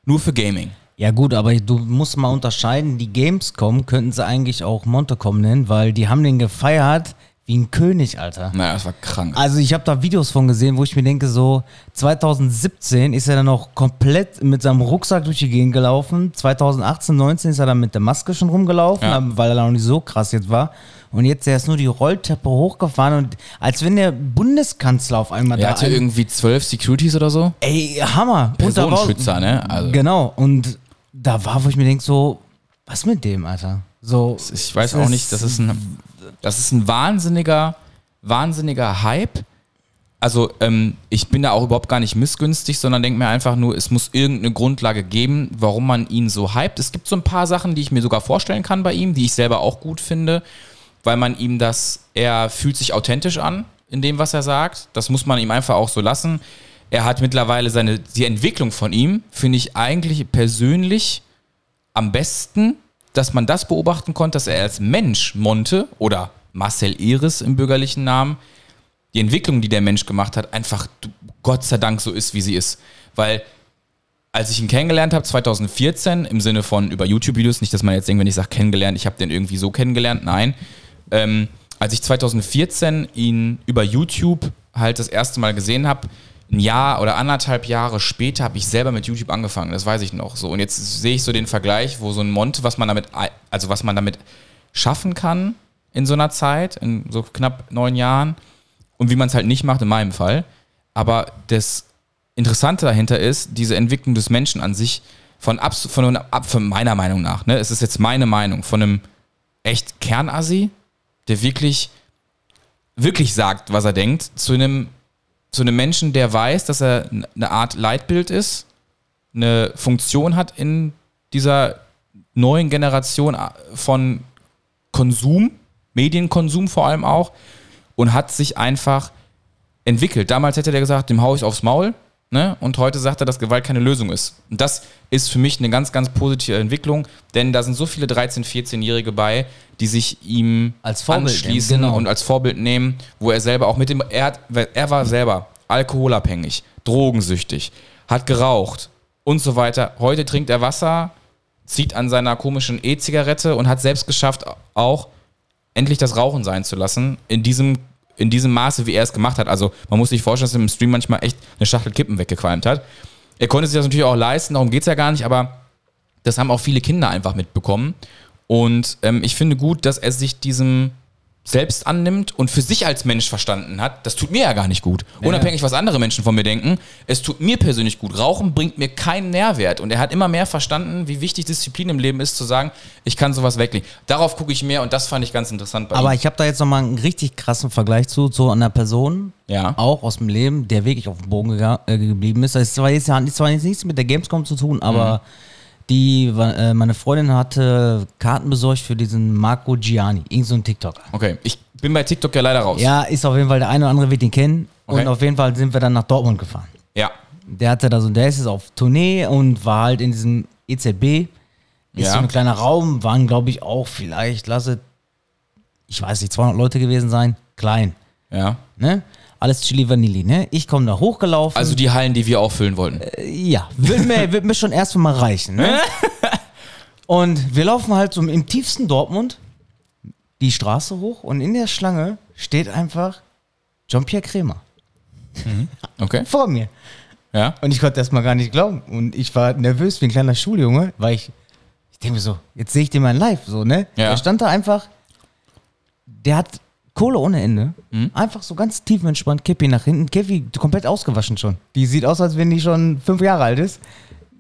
nur für Gaming. Ja gut, aber du musst mal unterscheiden, die Gamescom könnten sie eigentlich auch Montecom nennen, weil die haben den gefeiert wie ein König, Alter. Naja, das war krank. Also ich habe da Videos von gesehen, wo ich mir denke, so 2017 ist er dann noch komplett mit seinem Rucksack durch die Gegend gelaufen. 2018, 19 ist er dann mit der Maske schon rumgelaufen, Ja. weil er noch nicht so krass jetzt war. Und jetzt er ist nur die Rolltreppe hochgefahren und als wenn der Bundeskanzler auf einmal Er da hatte ein- irgendwie zwölf Securities oder so. Ey, Hammer. Personenschützer, ne? Also, Genau. Und da war, wo ich mir denke, so, was mit dem, Alter? So, ich weiß auch nicht, das ist ein, das ist ein wahnsinniger, wahnsinniger Hype. Also ähm, ich bin da auch überhaupt gar nicht missgünstig, sondern denke mir einfach nur, es muss irgendeine Grundlage geben, warum man ihn so hypt. Es gibt so ein paar Sachen, die ich mir sogar vorstellen kann bei ihm, die ich selber auch gut finde, weil man ihm das, er fühlt sich authentisch an in dem, was er sagt. Das muss man ihm einfach auch so lassen. Er hat mittlerweile seine, die Entwicklung von ihm, finde ich eigentlich persönlich am besten, dass man das beobachten konnte, dass er als Mensch Monte oder Marcel Iris im bürgerlichen Namen, die Entwicklung, die der Mensch gemacht hat, einfach Gott sei Dank so ist, wie sie ist. Weil als ich ihn kennengelernt habe, 2014, im Sinne von über YouTube-Videos, nicht, dass man jetzt denkt, wenn ich sage kennengelernt, ich habe den irgendwie so kennengelernt, nein. Ähm, als ich 2014 ihn über YouTube halt das erste Mal gesehen habe, ein Jahr oder anderthalb Jahre später habe ich selber mit YouTube angefangen, das weiß ich noch so. Und jetzt sehe ich so den Vergleich, wo so ein Monte, was man damit, also was man damit schaffen kann in so einer Zeit, in so knapp neun Jahren, und wie man es halt nicht macht in meinem Fall. Aber das Interessante dahinter ist, diese Entwicklung des Menschen an sich von, abs von, von meiner Meinung nach, ne, es ist jetzt meine Meinung, von einem echt Kernassi, der wirklich, wirklich sagt, was er denkt, zu einem, zu einem Menschen, der weiß, dass er eine Art Leitbild ist eine Funktion hat in dieser neuen Generation von Konsum, Medienkonsum vor allem auch, und hat sich einfach entwickelt. Damals hätte der gesagt, dem hau ich aufs Maul. Ne? Und heute sagt er, dass Gewalt keine Lösung ist. Und das ist für mich eine ganz, ganz positive Entwicklung, denn da sind so viele 13-, 14-Jährige bei, die sich ihm Als Vorbild anschließen genau. und als Vorbild nehmen, wo er selber auch mit dem, er, hat, er war selber alkoholabhängig, drogensüchtig, hat geraucht und so weiter. Heute trinkt er Wasser, zieht an seiner komischen E-Zigarette und hat selbst geschafft, auch endlich das Rauchen sein zu lassen, in diesem, in diesem Maße, wie er es gemacht hat. Also man muss sich vorstellen, dass er im Stream manchmal echt eine Schachtel Kippen weggequalmt hat. Er konnte sich das natürlich auch leisten, darum geht es ja gar nicht, aber das haben auch viele Kinder einfach mitbekommen. Und ähm, ich finde gut, dass er sich diesem selbst annimmt und für sich als Mensch verstanden hat, das tut mir ja gar nicht gut. Unabhängig, was andere Menschen von mir denken, es tut mir persönlich gut. Rauchen bringt mir keinen Nährwert. Und er hat immer mehr verstanden, wie wichtig Disziplin im Leben ist, zu sagen, ich kann sowas weglegen. Darauf gucke ich mehr und das fand ich ganz interessant bei Aber ihm. ich habe da jetzt nochmal einen richtig krassen Vergleich zu, zu einer Person, Ja. auch aus dem Leben, der wirklich auf dem Boden gega- äh, geblieben ist. Das ist zwar jetzt, hat zwar jetzt nichts mit der Gamescom zu tun, aber Mhm. Die, äh, meine Freundin hatte Karten besorgt für diesen Marco Gianni, irgend so ein TikToker. Okay, ich bin bei TikTok ja leider raus. Ja, ist auf jeden Fall, der eine oder andere wird ihn kennen. Okay. Und auf jeden Fall sind wir dann nach Dortmund gefahren. Ja. Der hatte da so, der ist jetzt auf Tournee und war halt in diesem EZB. Ist Ja. so ein kleiner Raum, waren glaube ich auch vielleicht, lasse, ich weiß nicht, 200 Leute gewesen sein. Klein, Ja. ne? Alles Chili Vanilli, ne? Ich komme da hochgelaufen. Also die Hallen, die wir auffüllen wollten. ja, wird mir, wird mir schon erstmal mal reichen, ne? Und wir laufen halt so im tiefsten Dortmund die Straße hoch und in der Schlange steht einfach Jean-Pierre Kremer Okay. vor mir. Ja. Und ich konnte das mal gar nicht glauben. Und ich war nervös wie ein kleiner Schuljunge, weil ich, ich denke mir so, jetzt sehe ich den mal live, so, ne? Ja. Der stand da einfach, der hat Kohle ohne Ende. Mhm. Einfach so ganz tiefenentspannt, Kippi nach hinten. Kippi komplett ausgewaschen schon. Die sieht aus, als wenn die schon fünf Jahre alt ist.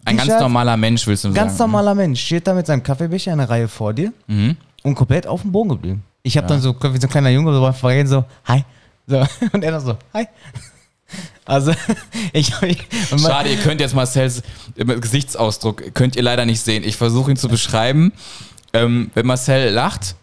Ein ganz normaler Mensch, willst du Ganz sagen. normaler Mensch. Steht da mit seinem Kaffeebecher in der Reihe vor dir Mhm. und komplett auf dem Boden geblieben. Ich habe dann so, wie so ein kleiner Junge, so beim Vorgehen so, hi. So, und er dann so, hi. Also, ich habe. Schade, ihr könnt jetzt Marcells äh, Gesichtsausdruck, könnt ihr leider nicht sehen. Ich versuche ihn zu beschreiben. Ähm, wenn Marcel lacht,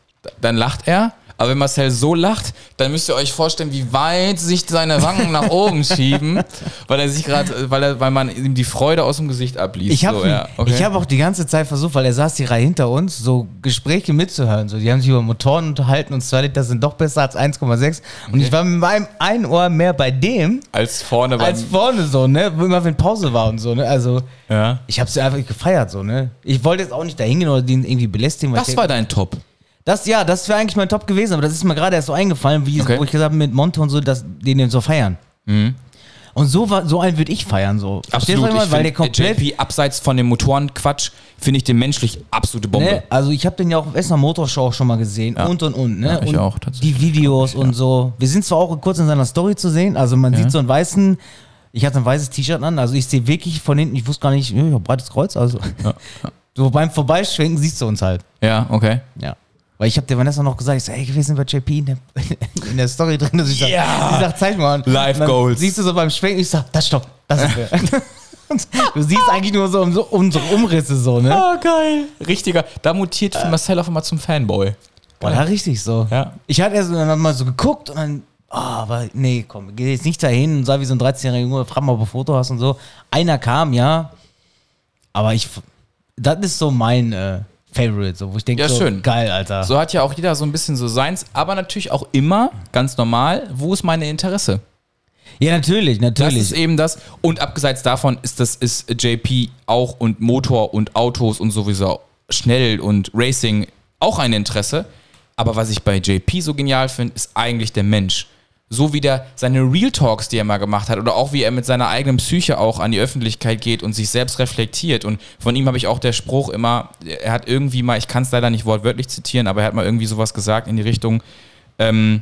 dann lacht er. Aber wenn Marcel so lacht, dann müsst ihr euch vorstellen, wie weit sich seine Wangen nach oben schieben, weil er sich gerade, weil er, weil man ihm die Freude aus dem Gesicht abliest. Ich habe so, ja. okay. ich hab auch die ganze Zeit versucht, weil er saß die Reihe hinter uns, so Gespräche mitzuhören. So, die haben sich über Motoren unterhalten und 2 Liter sind doch besser als 1,6. Und ich war mit meinem ein Ohr mehr bei dem als vorne beim, als vorne so, ne? Wo Immer wenn Pause war und so, ne? Also, ja. ich habe sie einfach gefeiert, so, ne? Ich wollte jetzt auch nicht da hingehen oder den irgendwie belästigen. Das ich war dein Top. Das, ja, das wäre eigentlich mein Top gewesen, aber das ist mir gerade erst so eingefallen, wie Okay. wo ich gesagt habe, mit Monte und so, dass die den so feiern. Und so, war, so einen würde ich feiern, so. Absolut. ich? Ich Weil der komplett. JP abseits von dem Motorenquatsch finde ich den menschlich absolute Bombe. Ne? Also ich habe den ja auch auf Essener Motorshow auch schon mal gesehen und und und. Ne? Ja, ich und auch, tatsächlich. Die Videos und so. Wir sind zwar auch kurz in seiner Story zu sehen, also man sieht so einen weißen, ich hatte ein weißes T-Shirt an, also ich sehe wirklich von hinten, ich wusste gar nicht, ja, ich hab breites Kreuz, also. So beim Vorbeischwenken siehst du uns halt. Ja, okay. Ja. Weil ich habe der Vanessa noch gesagt, ich sag, ey, wir sind bei JP in der, in der Story drin. dass ich sag, Ja. Sie sagt, zeig mal. Live Goals. Siehst du so beim Schwenken, ich sag, das stopp, das ist. Und du siehst eigentlich nur so, um so unsere Umrisse so, ne? Oh, geil. Richtiger. Da mutiert für Marcel auf einmal zum Fanboy. Boah, ja, richtig so. Ja. Ich hatte erst dann mal so geguckt und dann, ah, aber nee, komm, geh jetzt nicht dahin und sag wie so ein 13-jähriger Junge, frag mal, ob du ein Foto hast und so. Einer kam, ja, aber ich, das ist so mein äh, Favorite, so, wo ich denke, Ja, so, schön. geil, Alter. So hat ja auch jeder so ein bisschen so seins, aber natürlich auch immer, ganz normal, wo ist meine Interesse? Ja, natürlich, Das natürlich. ist eben das. Und abseits davon ist das ist JP auch und Motor und Autos und sowieso schnell und Racing auch ein Interesse. Aber was ich bei JP so genial finde, ist eigentlich der Mensch. So wie der seine Real Talks, die er mal gemacht hat, oder auch wie er mit seiner eigenen Psyche auch an die Öffentlichkeit geht und sich selbst reflektiert. Und von ihm habe ich auch der Spruch immer, er hat irgendwie mal, ich kann es leider nicht wortwörtlich zitieren, aber er hat mal irgendwie sowas gesagt in die Richtung, ähm,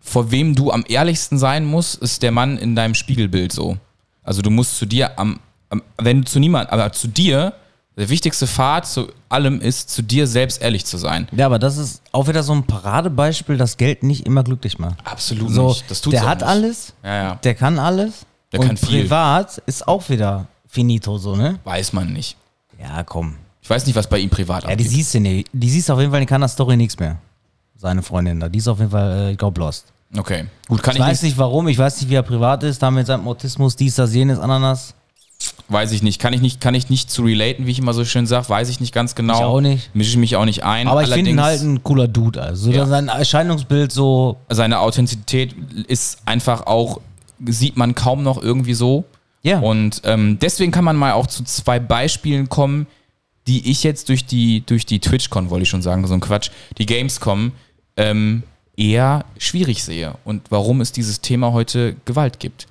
vor wem du am ehrlichsten sein musst, ist der Mann in deinem Spiegelbild so. Also du musst zu dir am, am wenn du zu niemand, aber zu dir, der wichtigste Pfad zu allem ist, zu dir selbst ehrlich zu sein. ja, aber das ist auch wieder so ein Paradebeispiel, dass Geld nicht immer glücklich macht. Absolut So, nicht. Das tut's der hat nicht. alles, Ja, ja. der kann alles. Der und kann viel. privat ist auch wieder finito so, ne? Weiß man nicht. Ja, komm. Ich weiß nicht, was bei ihm privat Ja, die abgeht. siehst du nicht. Die siehst auf jeden Fall in keiner Story nichts mehr. Seine Freundin da. Die ist auf jeden Fall, äh, ich glaube, lost. Okay, gut, kann Ich ich, weiß nicht warum, ich weiß nicht, wie er privat ist, da mit seinem Autismus, dies, das, jenes, Ananas. Weiß ich nicht, kann ich nicht, kann ich nicht zu relaten, wie ich immer so schön sage, weiß ich nicht ganz genau. Ich auch nicht. Mische ich mich auch nicht ein. Aber ich finde ihn halt ein cooler Dude. Also Ja. sein Erscheinungsbild so, seine Authentizität ist einfach auch, sieht man kaum noch irgendwie so. ja. Und ähm, deswegen kann man mal auch zu zwei Beispielen kommen, die ich jetzt durch die, durch die TwitchCon, wollte ich schon sagen, so ein Quatsch, die Gamescom, ähm, eher schwierig sehe. Und warum es dieses Thema heute Gewalt gibt.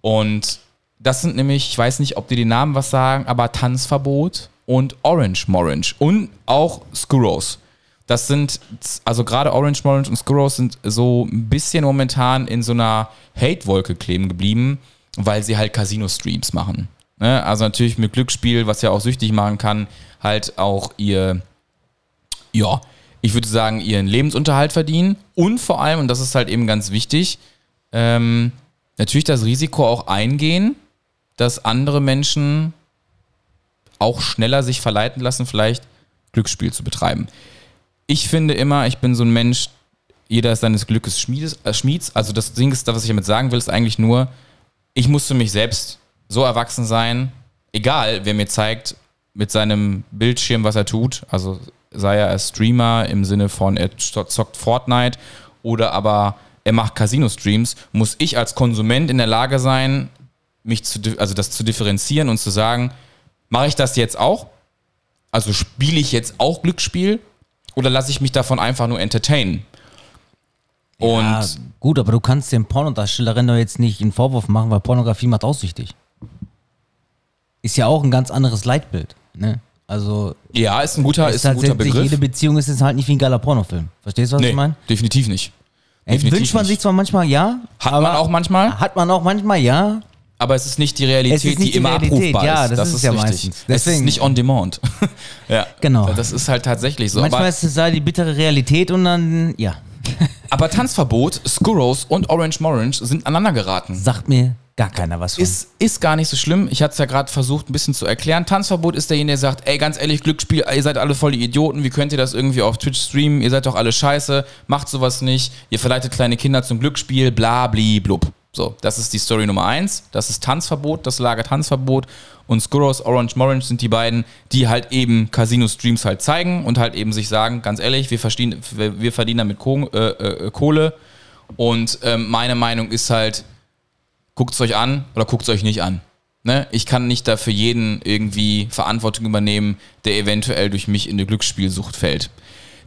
Und das sind nämlich, ich weiß nicht, ob die den Namen was sagen, aber Tanzverbot und Orange Morange und auch Skurros. Das sind, also gerade Orange Morange und Skurros sind so ein bisschen momentan in so einer Hate-Wolke kleben geblieben, weil sie halt Casino-Streams machen. Ne? Also natürlich mit Glücksspiel, was ja auch süchtig machen kann, halt auch ihr, ja, ich würde sagen, ihren Lebensunterhalt verdienen und vor allem, und das ist halt eben ganz wichtig, ähm, natürlich das Risiko auch eingehen, dass andere Menschen auch schneller sich verleiten lassen, vielleicht Glücksspiel zu betreiben. Ich finde immer, ich bin so ein Mensch, jeder ist seines Glückes Schmiedes, äh, Schmieds. Also das Ding ist, was ich damit sagen will, ist eigentlich nur, ich muss für mich selbst so erwachsen sein, egal wer mir zeigt mit seinem Bildschirm, was er tut, also sei er als Streamer im Sinne von er zockt Fortnite oder aber er macht Casino-Streams, muss ich als Konsument in der Lage sein, mich zu, also das zu differenzieren und zu sagen, mache ich das jetzt auch? Also spiele ich jetzt auch Glücksspiel oder lasse ich mich davon einfach nur entertainen? Und ja, gut, aber du kannst den Pornodarstellerinnen doch jetzt nicht einen Vorwurf machen, weil Pornografie macht aussüchtig. Ist ja auch ein ganz anderes Leitbild, ne? Also, ja, ist ein guter, ist ein halt guter Begriff. jede Beziehung ist jetzt halt nicht wie ein geiler Pornofilm. Verstehst du, was Nee, ich meine? definitiv nicht. Definitiv Wünscht man nicht. sich zwar manchmal ja, Hat aber man auch manchmal, hat man auch manchmal ja, aber es ist nicht die Realität, ist nicht die immer die Realität, abrufbar ja, ist. das ist es ja richtig. meistens. Es ist Deswegen- nicht on demand. ja, Genau. Das ist halt tatsächlich so. manchmal Aber, ist es da die bittere Realität und dann, ja, aber Tanzverbot, Skurros und Orange Morange sind aneinander geraten. sagt mir gar keiner was von. Ist, ist gar nicht so schlimm. Ich hatte es ja gerade versucht, ein bisschen zu erklären. Tanzverbot ist derjenige, der sagt, ey, ganz ehrlich, Glücksspiel, ihr seid alle voll die Idioten, wie könnt ihr das irgendwie auf Twitch streamen? Ihr seid doch alle scheiße, macht sowas nicht, ihr verleitet kleine Kinder zum Glücksspiel, bla, bli, blub. So, das ist die Story Nummer eins. Das ist Tanzverbot, das Lager Tanzverbot. Und Skurros, Orange, Morange sind die beiden, die halt eben Casino-Streams halt zeigen und halt eben sich sagen, ganz ehrlich, wir verdienen, wir wir verdienen damit Ko äh, äh, Kohle. Und ähm, meine Meinung ist halt, guckt es euch an oder guckt es euch nicht an. Ne? Ich kann nicht dafür jeden irgendwie Verantwortung übernehmen, der eventuell durch mich in eine Glücksspielsucht fällt.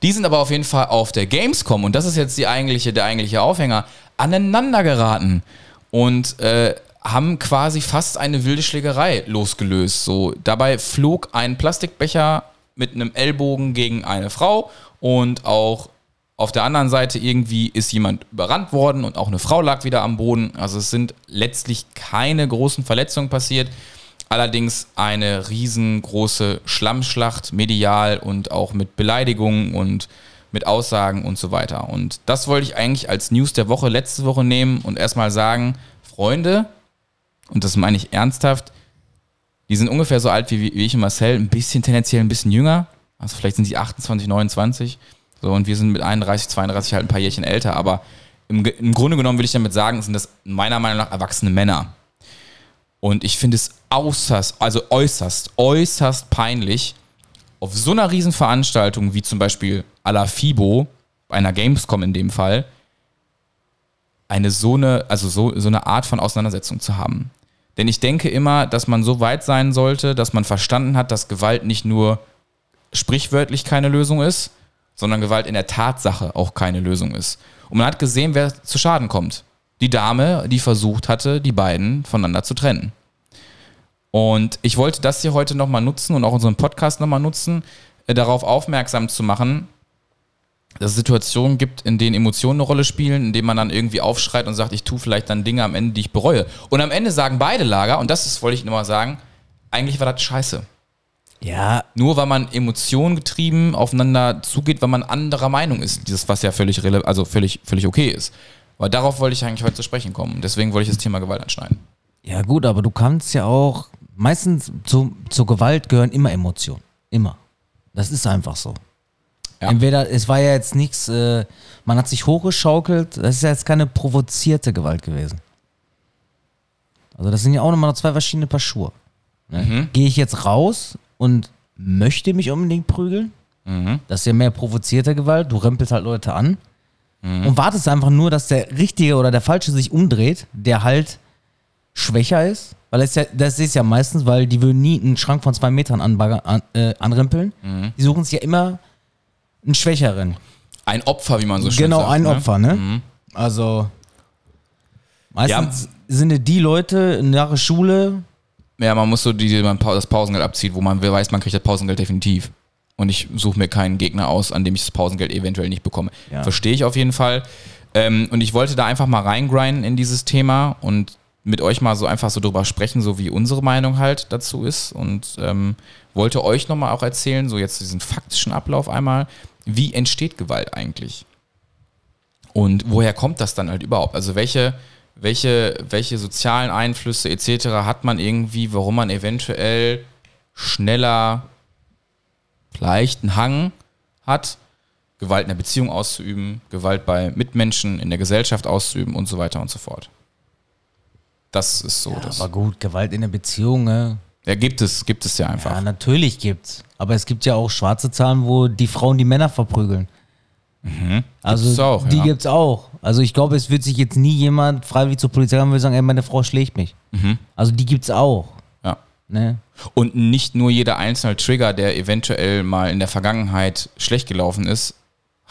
Die sind aber auf jeden Fall auf der Gamescom und das ist jetzt die eigentliche, der eigentliche Aufhänger, aneinander geraten und äh, haben quasi fast eine wilde Schlägerei losgelöst. So, dabei flog ein Plastikbecher mit einem Ellbogen gegen eine Frau und auch auf der anderen Seite irgendwie ist jemand überrannt worden und auch eine Frau lag wieder am Boden. Also es sind letztlich keine großen Verletzungen passiert. Allerdings eine riesengroße Schlammschlacht, medial und auch mit Beleidigungen und mit Aussagen und so weiter. Und das wollte ich eigentlich als News der Woche letzte Woche nehmen und erstmal sagen, Freunde, und das meine ich ernsthaft, die sind ungefähr so alt wie, wie ich und Marcel, ein bisschen tendenziell ein bisschen jünger. Also vielleicht sind sie 28, 29. So, und wir sind mit 31, 32 halt ein paar Jährchen älter. Aber im, im Grunde genommen will ich damit sagen, sind das meiner Meinung nach erwachsene Männer. Und ich finde es äußerst, also äußerst, äußerst peinlich, auf so einer Riesenveranstaltung wie zum Beispiel à la FIBO, einer Gamescom in dem Fall, eine so eine, also so, so eine Art von Auseinandersetzung zu haben. Denn ich denke immer, dass man so weit sein sollte, dass man verstanden hat, dass Gewalt nicht nur sprichwörtlich keine Lösung ist, sondern Gewalt in der Tatsache auch keine Lösung ist. Und man hat gesehen, wer zu Schaden kommt. Die Dame, die versucht hatte, die beiden voneinander zu trennen. Und ich wollte das hier heute nochmal nutzen und auch unseren Podcast nochmal nutzen, äh, darauf aufmerksam zu machen, dass es Situationen gibt, in denen Emotionen eine Rolle spielen, in denen man dann irgendwie aufschreit und sagt, ich tue vielleicht dann Dinge am Ende, die ich bereue. Und am Ende sagen beide Lager, und das ist, wollte ich nur mal sagen, eigentlich war das scheiße. ja, Nur weil man emotionengetrieben aufeinander zugeht, weil man anderer Meinung ist. Dieses, was ja völlig, also völlig, völlig okay ist. Aber darauf wollte ich eigentlich heute zu sprechen kommen. Deswegen wollte ich das Thema Gewalt anschneiden. ja gut, aber du kannst ja auch, meistens zu, zur Gewalt gehören immer Emotionen. Immer. Das ist einfach so. Ja. Entweder, es war ja jetzt nichts, äh, man hat sich hochgeschaukelt, das ist ja jetzt keine provozierte Gewalt gewesen. Also das sind ja auch nochmal noch zwei verschiedene Paar Schuhe. Ne? Gehe ich jetzt raus und möchte mich unbedingt prügeln? Das ist ja mehr provozierte Gewalt, du rempelst halt Leute an und wartest einfach nur, dass der Richtige oder der Falsche sich umdreht, der halt schwächer ist. Weil das ist ja, das ist ja meistens, weil die würden nie einen Schrank von zwei Metern anbagger, an, äh, anrempeln. Die suchen sich ja immer einen Schwächeren. Ein Opfer, wie man so schön genau, sagt. ein ne? Opfer, ne? Also meistens sind es die Leute nach der Schule, Ja, man muss so die, die man das Pausengeld abzieht, wo man weiß, man kriegt das Pausengeld definitiv. Und ich suche mir keinen Gegner aus, an dem ich das Pausengeld eventuell nicht bekomme. Ja. Verstehe ich auf jeden Fall. Ähm, und ich wollte da einfach mal reingrinden in dieses Thema und mit euch mal so einfach so drüber sprechen, so wie unsere Meinung halt dazu ist. Und ähm, wollte euch nochmal auch erzählen, so jetzt diesen faktischen Ablauf einmal, wie entsteht Gewalt eigentlich? Und woher kommt das dann halt überhaupt? Also welche, welche, welche sozialen Einflüsse etc. hat man irgendwie, warum man eventuell schneller vielleicht einen Hang hat, Gewalt in der Beziehung auszuüben, Gewalt bei Mitmenschen in der Gesellschaft auszuüben und so weiter und so fort. Das ist so. das. aber gut, Gewalt in der Beziehung, ne? Ja, gibt es, gibt es ja einfach. Ja, natürlich gibt's. Aber es gibt ja auch schwarze Zahlen, wo die Frauen die Männer verprügeln. Also Gibt's auch, die ja. gibt's auch. Also ich glaube, es wird sich jetzt nie jemand freiwillig zur Polizei gehen und sagen, ey, meine Frau schlägt mich. Also die gibt's auch. ja. Ne? Und nicht nur jeder einzelne Trigger, der eventuell mal in der Vergangenheit schlecht gelaufen ist,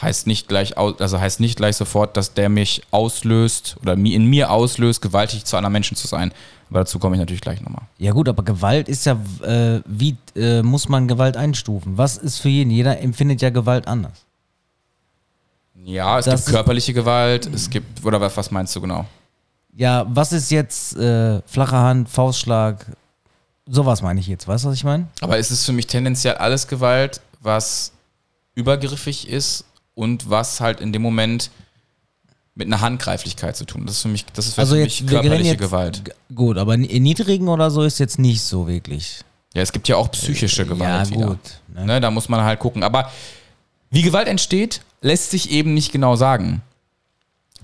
heißt nicht gleich, also heißt nicht gleich sofort, dass der mich auslöst oder in mir auslöst, gewaltig zu anderen Menschen zu sein. Aber dazu komme ich natürlich gleich nochmal. Ja gut, aber Gewalt ist ja, äh, wie äh, muss man Gewalt einstufen? Was ist für jeden? Jeder empfindet ja Gewalt anders. Ja, es Das gibt körperliche Gewalt, es gibt, oder was, meinst du genau? Ja, was ist jetzt äh, flache Hand, Faustschlag? Sowas meine ich jetzt. Weißt du, was ich meine? Aber es ist für mich tendenziell alles Gewalt, was übergriffig ist und was halt in dem Moment mit einer Handgreiflichkeit zu tun. Das ist für mich, das ist für Also mich jetzt, reden körperliche jetzt, Gewalt. Gut, aber in niedrigen oder so ist jetzt nicht so wirklich. Ja, es gibt ja auch psychische Gewalt ja, gut. Ne? Ne, da muss man halt gucken. Aber wie Gewalt entsteht, lässt sich eben nicht genau sagen.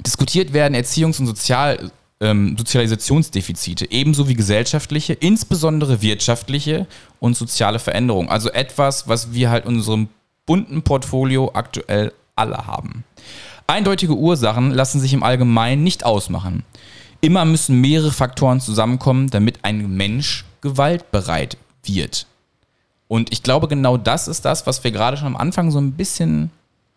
Diskutiert werden Erziehungs- und Sozial, ähm, Sozialisationsdefizite, ebenso wie gesellschaftliche, insbesondere wirtschaftliche und soziale Veränderungen. Also etwas, was wir halt in unserem bunten Portfolio aktuell alle haben. Eindeutige Ursachen lassen sich im Allgemeinen nicht ausmachen. Immer müssen mehrere Faktoren zusammenkommen, damit ein Mensch gewaltbereit wird. Und ich glaube, genau das ist das, was wir gerade schon am Anfang so ein bisschen,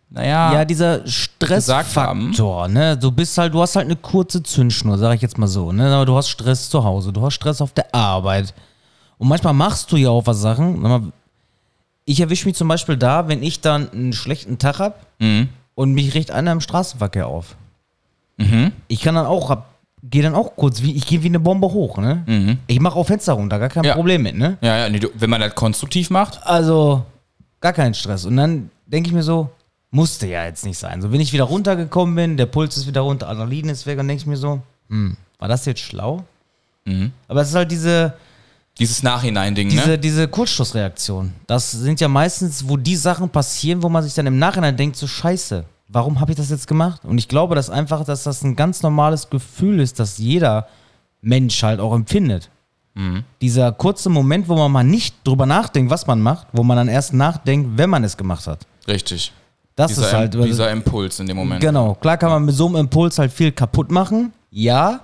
naja, Ja, dieser. Stressfaktor, ne? Du bist halt, du hast halt eine kurze Zündschnur, sag ich jetzt mal so, ne? Aber du hast Stress zu Hause, du hast Stress auf der Arbeit. Und manchmal machst du ja auch was Sachen. Ich erwische mich zum Beispiel da, wenn ich dann einen schlechten Tag hab Mhm. und mich riecht einer im Straßenverkehr auf. Ich kann dann auch, gehe dann auch kurz, wie, ich gehe wie eine Bombe hoch, ne? Ich mache auch Fenster runter, gar kein Ja. Problem mit, ne? ja, ja nee, du, wenn man das konstruktiv macht, Also, gar keinen Stress. Und dann denke ich mir so, musste ja jetzt nicht sein. So, wenn ich wieder runtergekommen bin, der Puls ist wieder runter, Adrenalin ist weg, dann denke ich mir so, hm, war das jetzt schlau? Aber es ist halt diese, dieses Nachhinein-Ding, diese, ne? diese Kurzschlussreaktion. Das sind ja meistens, wo die Sachen passieren, wo man sich dann im Nachhinein denkt, so scheiße, warum habe ich das jetzt gemacht? Und ich glaube, dass einfach, dass das ein ganz normales Gefühl ist, das jeder Mensch halt auch empfindet. Dieser kurze Moment, wo man mal nicht drüber nachdenkt, was man macht, wo man dann erst nachdenkt, wenn man es gemacht hat. Richtig. Das Dieser, ist halt. Im, dieser Impuls in dem Moment. Genau, klar kann man mit so einem Impuls halt viel kaputt machen, ja.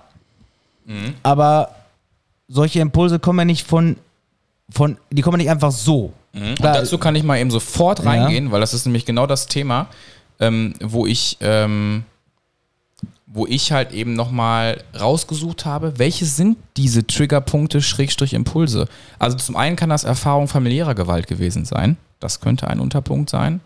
Aber solche Impulse kommen ja nicht von, von, die kommen nicht einfach so. Und Klar, dazu kann ich mal eben sofort reingehen, weil das ist nämlich genau das Thema, ähm, wo ich, ähm, wo ich halt eben nochmal rausgesucht habe, welche sind diese Triggerpunkte, Schrägstrich Impulse. Also zum einen kann das Erfahrung familiärer Gewalt gewesen sein. Das könnte ein Unterpunkt sein.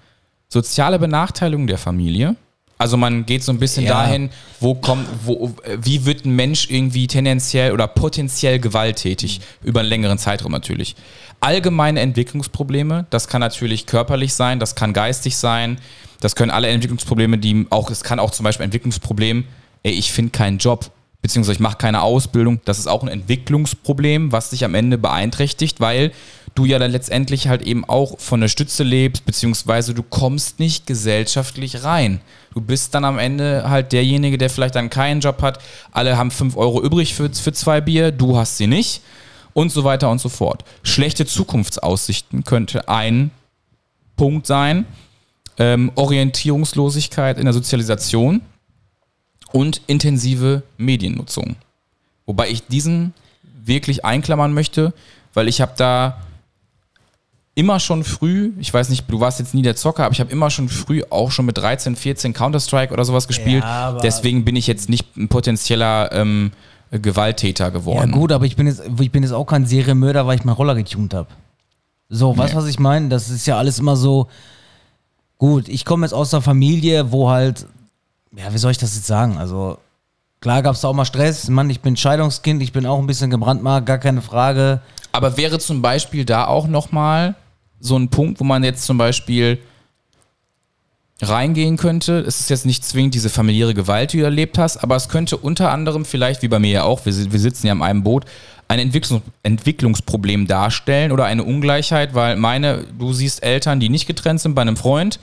Soziale Benachteiligung der Familie. Also man geht so ein bisschen Ja. dahin, wo kommt, wo, wie wird ein Mensch irgendwie tendenziell oder potenziell gewalttätig über einen längeren Zeitraum natürlich. Allgemeine Entwicklungsprobleme, das kann natürlich körperlich sein, das kann geistig sein, das können alle Entwicklungsprobleme, die auch, es kann auch zum Beispiel Entwicklungsproblem, ey, ich finde keinen Job, beziehungsweise ich mache keine Ausbildung. Das ist auch ein Entwicklungsproblem, was dich am Ende beeinträchtigt, weil du ja dann letztendlich halt eben auch von der Stütze lebst, beziehungsweise du kommst nicht gesellschaftlich rein. Du bist dann am Ende halt derjenige, der vielleicht dann keinen Job hat. Alle haben 5 Euro übrig für, für zwei Bier, du hast sie nicht und so weiter und so fort. Schlechte Zukunftsaussichten könnte ein Punkt sein. Ähm, Orientierungslosigkeit in der Sozialisation und intensive Mediennutzung. Wobei ich diesen wirklich einklammern möchte, weil ich habe da immer schon früh, ich weiß nicht, du warst jetzt nie der Zocker, aber ich habe immer schon früh auch schon mit 13, 14 Counter-Strike oder sowas gespielt. Ja, Deswegen bin ich jetzt nicht ein potenzieller ähm, Gewalttäter Ja geworden. gut, aber ich bin jetzt, ich bin jetzt auch kein Serienmörder, weil ich meinen Roller getunt habe. So, weißt du, was ich meine? Das ist ja alles immer so. Gut, ich komme jetzt aus einer Familie, wo halt, ja, wie soll ich das jetzt sagen? Also, klar gab es da auch mal Stress. Mann, ich bin Scheidungskind, ich bin auch ein bisschen gebrandmarkt, gar keine Frage. Aber wäre zum Beispiel da auch nochmal so ein Punkt, wo man jetzt zum Beispiel reingehen könnte. Es ist jetzt nicht zwingend diese familiäre Gewalt, die du erlebt hast, aber es könnte unter anderem vielleicht, wie bei mir ja auch, wir, wir sitzen ja in einem Boot, ein Entwicklungs Entwicklungsproblem darstellen oder eine Ungleichheit, weil meine, du siehst Eltern, die nicht getrennt sind bei einem Freund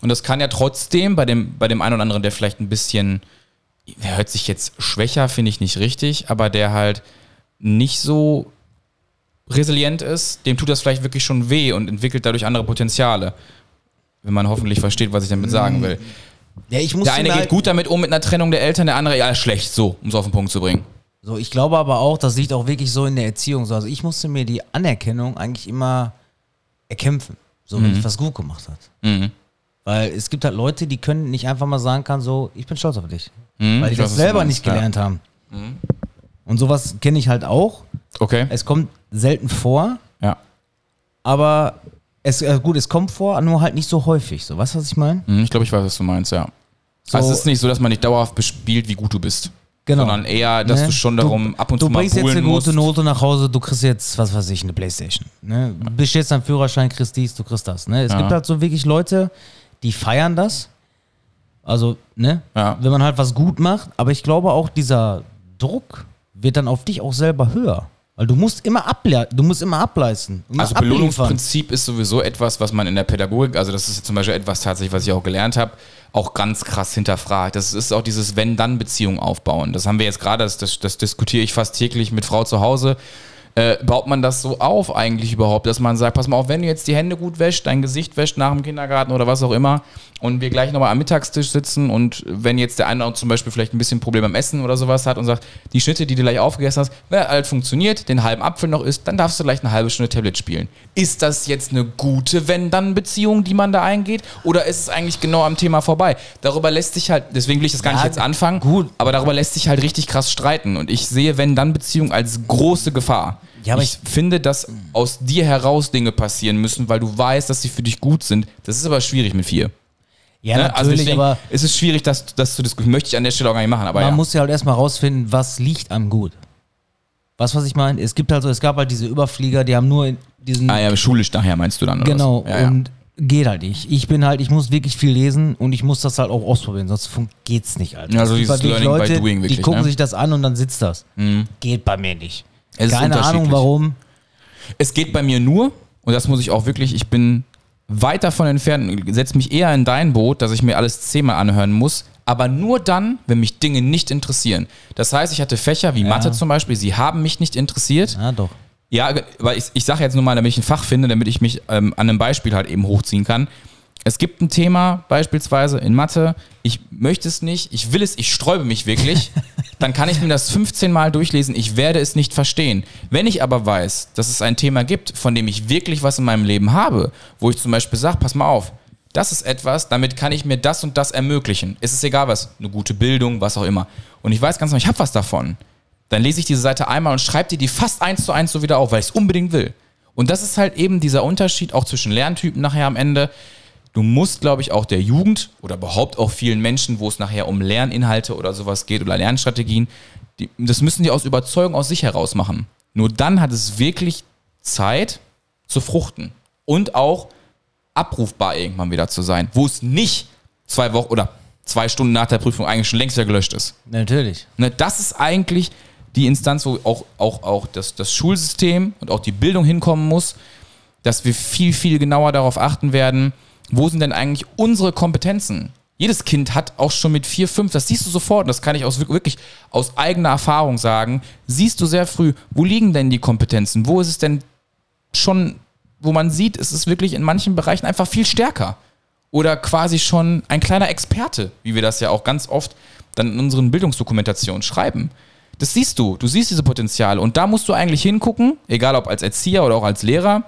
und das kann ja trotzdem bei dem, bei dem einen oder anderen, der vielleicht ein bisschen, der hört sich jetzt schwächer, finde ich nicht richtig, aber der halt nicht so resilient ist, dem tut das vielleicht wirklich schon weh und entwickelt dadurch andere Potenziale. Wenn man hoffentlich versteht, was ich damit sagen will. Ja, ich muss Der eine geht gut damit um mit einer Trennung der Eltern, der andere ja schlecht, so, um es auf den Punkt zu bringen. So, ich glaube aber auch, das liegt auch wirklich so in der Erziehung. So. Also ich musste mir die Anerkennung eigentlich immer erkämpfen, so wenn ich was gut gemacht hat. Mhm. Weil es gibt halt Leute, die können nicht einfach mal sagen kann, so, ich bin stolz auf dich. Mhm, Weil die ich das weiß, selber nicht ja. gelernt haben. Und sowas kenne ich halt auch. Okay. Es kommt selten vor, Ja. aber es, äh, gut, es kommt vor, nur halt nicht so häufig. So, weißt du, was ich meine? Mhm, Ich glaube, ich weiß, was du meinst, ja. So, also es ist nicht so, dass man nicht dauerhaft bespielt, wie gut du bist. Genau. Sondern eher, dass Ne? du schon darum ab und du zu mal bringst jetzt buhlen eine gute. Note nach Hause, du kriegst jetzt, was weiß ich, eine Playstation. Ne? Du bist jetzt am Führerschein, kriegst dies, du kriegst das. Ne? Es Ja. gibt halt so wirklich Leute, die feiern das. Also, ne? Ja. Wenn man halt was gut macht, aber ich glaube auch, dieser Druck wird dann auf dich auch selber höher. Weil du musst immer able du musst immer ableisten. Musst Also abliefern. Belohnungsprinzip ist sowieso etwas, was man in der Pädagogik, also das ist zum Beispiel etwas tatsächlich, was ich auch gelernt habe, auch ganz krass hinterfragt. Das ist auch dieses Wenn-Dann-Beziehung aufbauen. Das haben wir jetzt gerade, das, das, das diskutiere ich fast täglich mit Frau zu Hause. Äh, baut man das so auf eigentlich überhaupt, dass man sagt, pass mal auf, wenn du jetzt die Hände gut wäscht, dein Gesicht wäscht nach dem Kindergarten oder was auch immer und wir gleich nochmal am Mittagstisch sitzen und wenn jetzt der eine zum Beispiel vielleicht ein bisschen Problem beim Essen oder sowas hat und sagt, die Schnitte, die du gleich aufgegessen hast, wenn halt funktioniert, den halben Apfel noch isst, dann darfst du gleich eine halbe Stunde Tablet spielen. Ist das jetzt eine gute Wenn-Dann-Beziehung, die man da eingeht oder ist es eigentlich genau am Thema vorbei? Darüber lässt sich halt, deswegen will ich das gar Ja, nicht jetzt anfangen, gut. aber darüber lässt sich halt richtig krass streiten und ich sehe Wenn-Dann-Beziehung als große Gefahr. Ja, aber ich finde, dass aus dir heraus Dinge passieren müssen, weil du weißt, dass sie für dich gut sind. Das ist aber schwierig mit vier. Ja, Ne? natürlich, also deswegen aber ist es schwierig, dass, dass du das möchte ich an der Stelle auch gar nicht machen. Aber man ja. muss ja halt erstmal rausfinden, was liegt einem gut. Weißt du, was ich meine? Es gibt halt so, es gab halt diese Überflieger, die haben nur diesen ah ja, schulisch nachher meinst du dann, oder? Genau, was? Ja, ja. und geht halt nicht. Ich bin halt, ich muss wirklich viel lesen und ich muss das halt auch ausprobieren, sonst geht's nicht, Alter. Ja, so Es gibt dieses halt Learning by doing wirklich, Die gucken ne? sich das an und dann sitzt das. Geht bei mir nicht. Es ist Keine Ahnung warum. Es geht bei mir nur, und das muss ich auch wirklich, ich bin weit davon entfernt, setze mich eher in dein Boot, dass ich mir alles zehnmal anhören muss, aber nur dann, wenn mich Dinge nicht interessieren. Das heißt, ich hatte Fächer wie Mathe zum Beispiel, sie haben mich nicht interessiert. Ja, doch. Ja, weil ich, ich sage jetzt nur mal, damit ich ein Fach finde, damit ich mich ähm, an einem Beispiel halt eben hochziehen kann. Es gibt ein Thema beispielsweise in Mathe, ich möchte es nicht, ich will es, ich sträube mich wirklich, dann kann ich mir das 15 Mal durchlesen, ich werde es nicht verstehen. Wenn ich aber weiß, dass es ein Thema gibt, von dem ich wirklich was in meinem Leben habe, wo ich zum Beispiel sage, pass mal auf, das ist etwas, damit kann ich mir das und das ermöglichen. Es ist egal was, eine gute Bildung, was auch immer. Und ich weiß ganz genau, ich habe was davon. Dann lese ich diese Seite einmal und schreibe dir die fast eins zu eins so wieder auf, weil ich es unbedingt will. Und das ist halt eben dieser Unterschied auch zwischen Lerntypen nachher am Ende. Du musst, glaube ich, auch der Jugend oder überhaupt auch vielen Menschen, wo es nachher um Lerninhalte oder sowas geht oder Lernstrategien, die, das müssen die aus Überzeugung aus sich heraus machen. Nur dann hat es wirklich Zeit zu fruchten und auch abrufbar irgendwann wieder zu sein, wo es nicht zwei Wochen oder zwei Stunden nach der Prüfung eigentlich schon längst wieder gelöscht ist. Natürlich. Ne, das ist eigentlich die Instanz, wo auch, auch, auch das, das Schulsystem und auch die Bildung hinkommen muss, dass wir viel, viel genauer darauf achten werden, wo sind denn eigentlich unsere Kompetenzen? Jedes Kind hat auch schon mit vier, fünf, das siehst du sofort, und das kann ich aus, wirklich aus eigener Erfahrung sagen, siehst du sehr früh, wo liegen denn die Kompetenzen? Wo ist es denn schon, wo man sieht, es ist wirklich in manchen Bereichen einfach viel stärker. Oder quasi schon ein kleiner Experte, wie wir das ja auch ganz oft dann in unseren Bildungsdokumentationen schreiben. Das siehst du, du siehst diese Potenziale und da musst du eigentlich hingucken, egal ob als Erzieher oder auch als Lehrer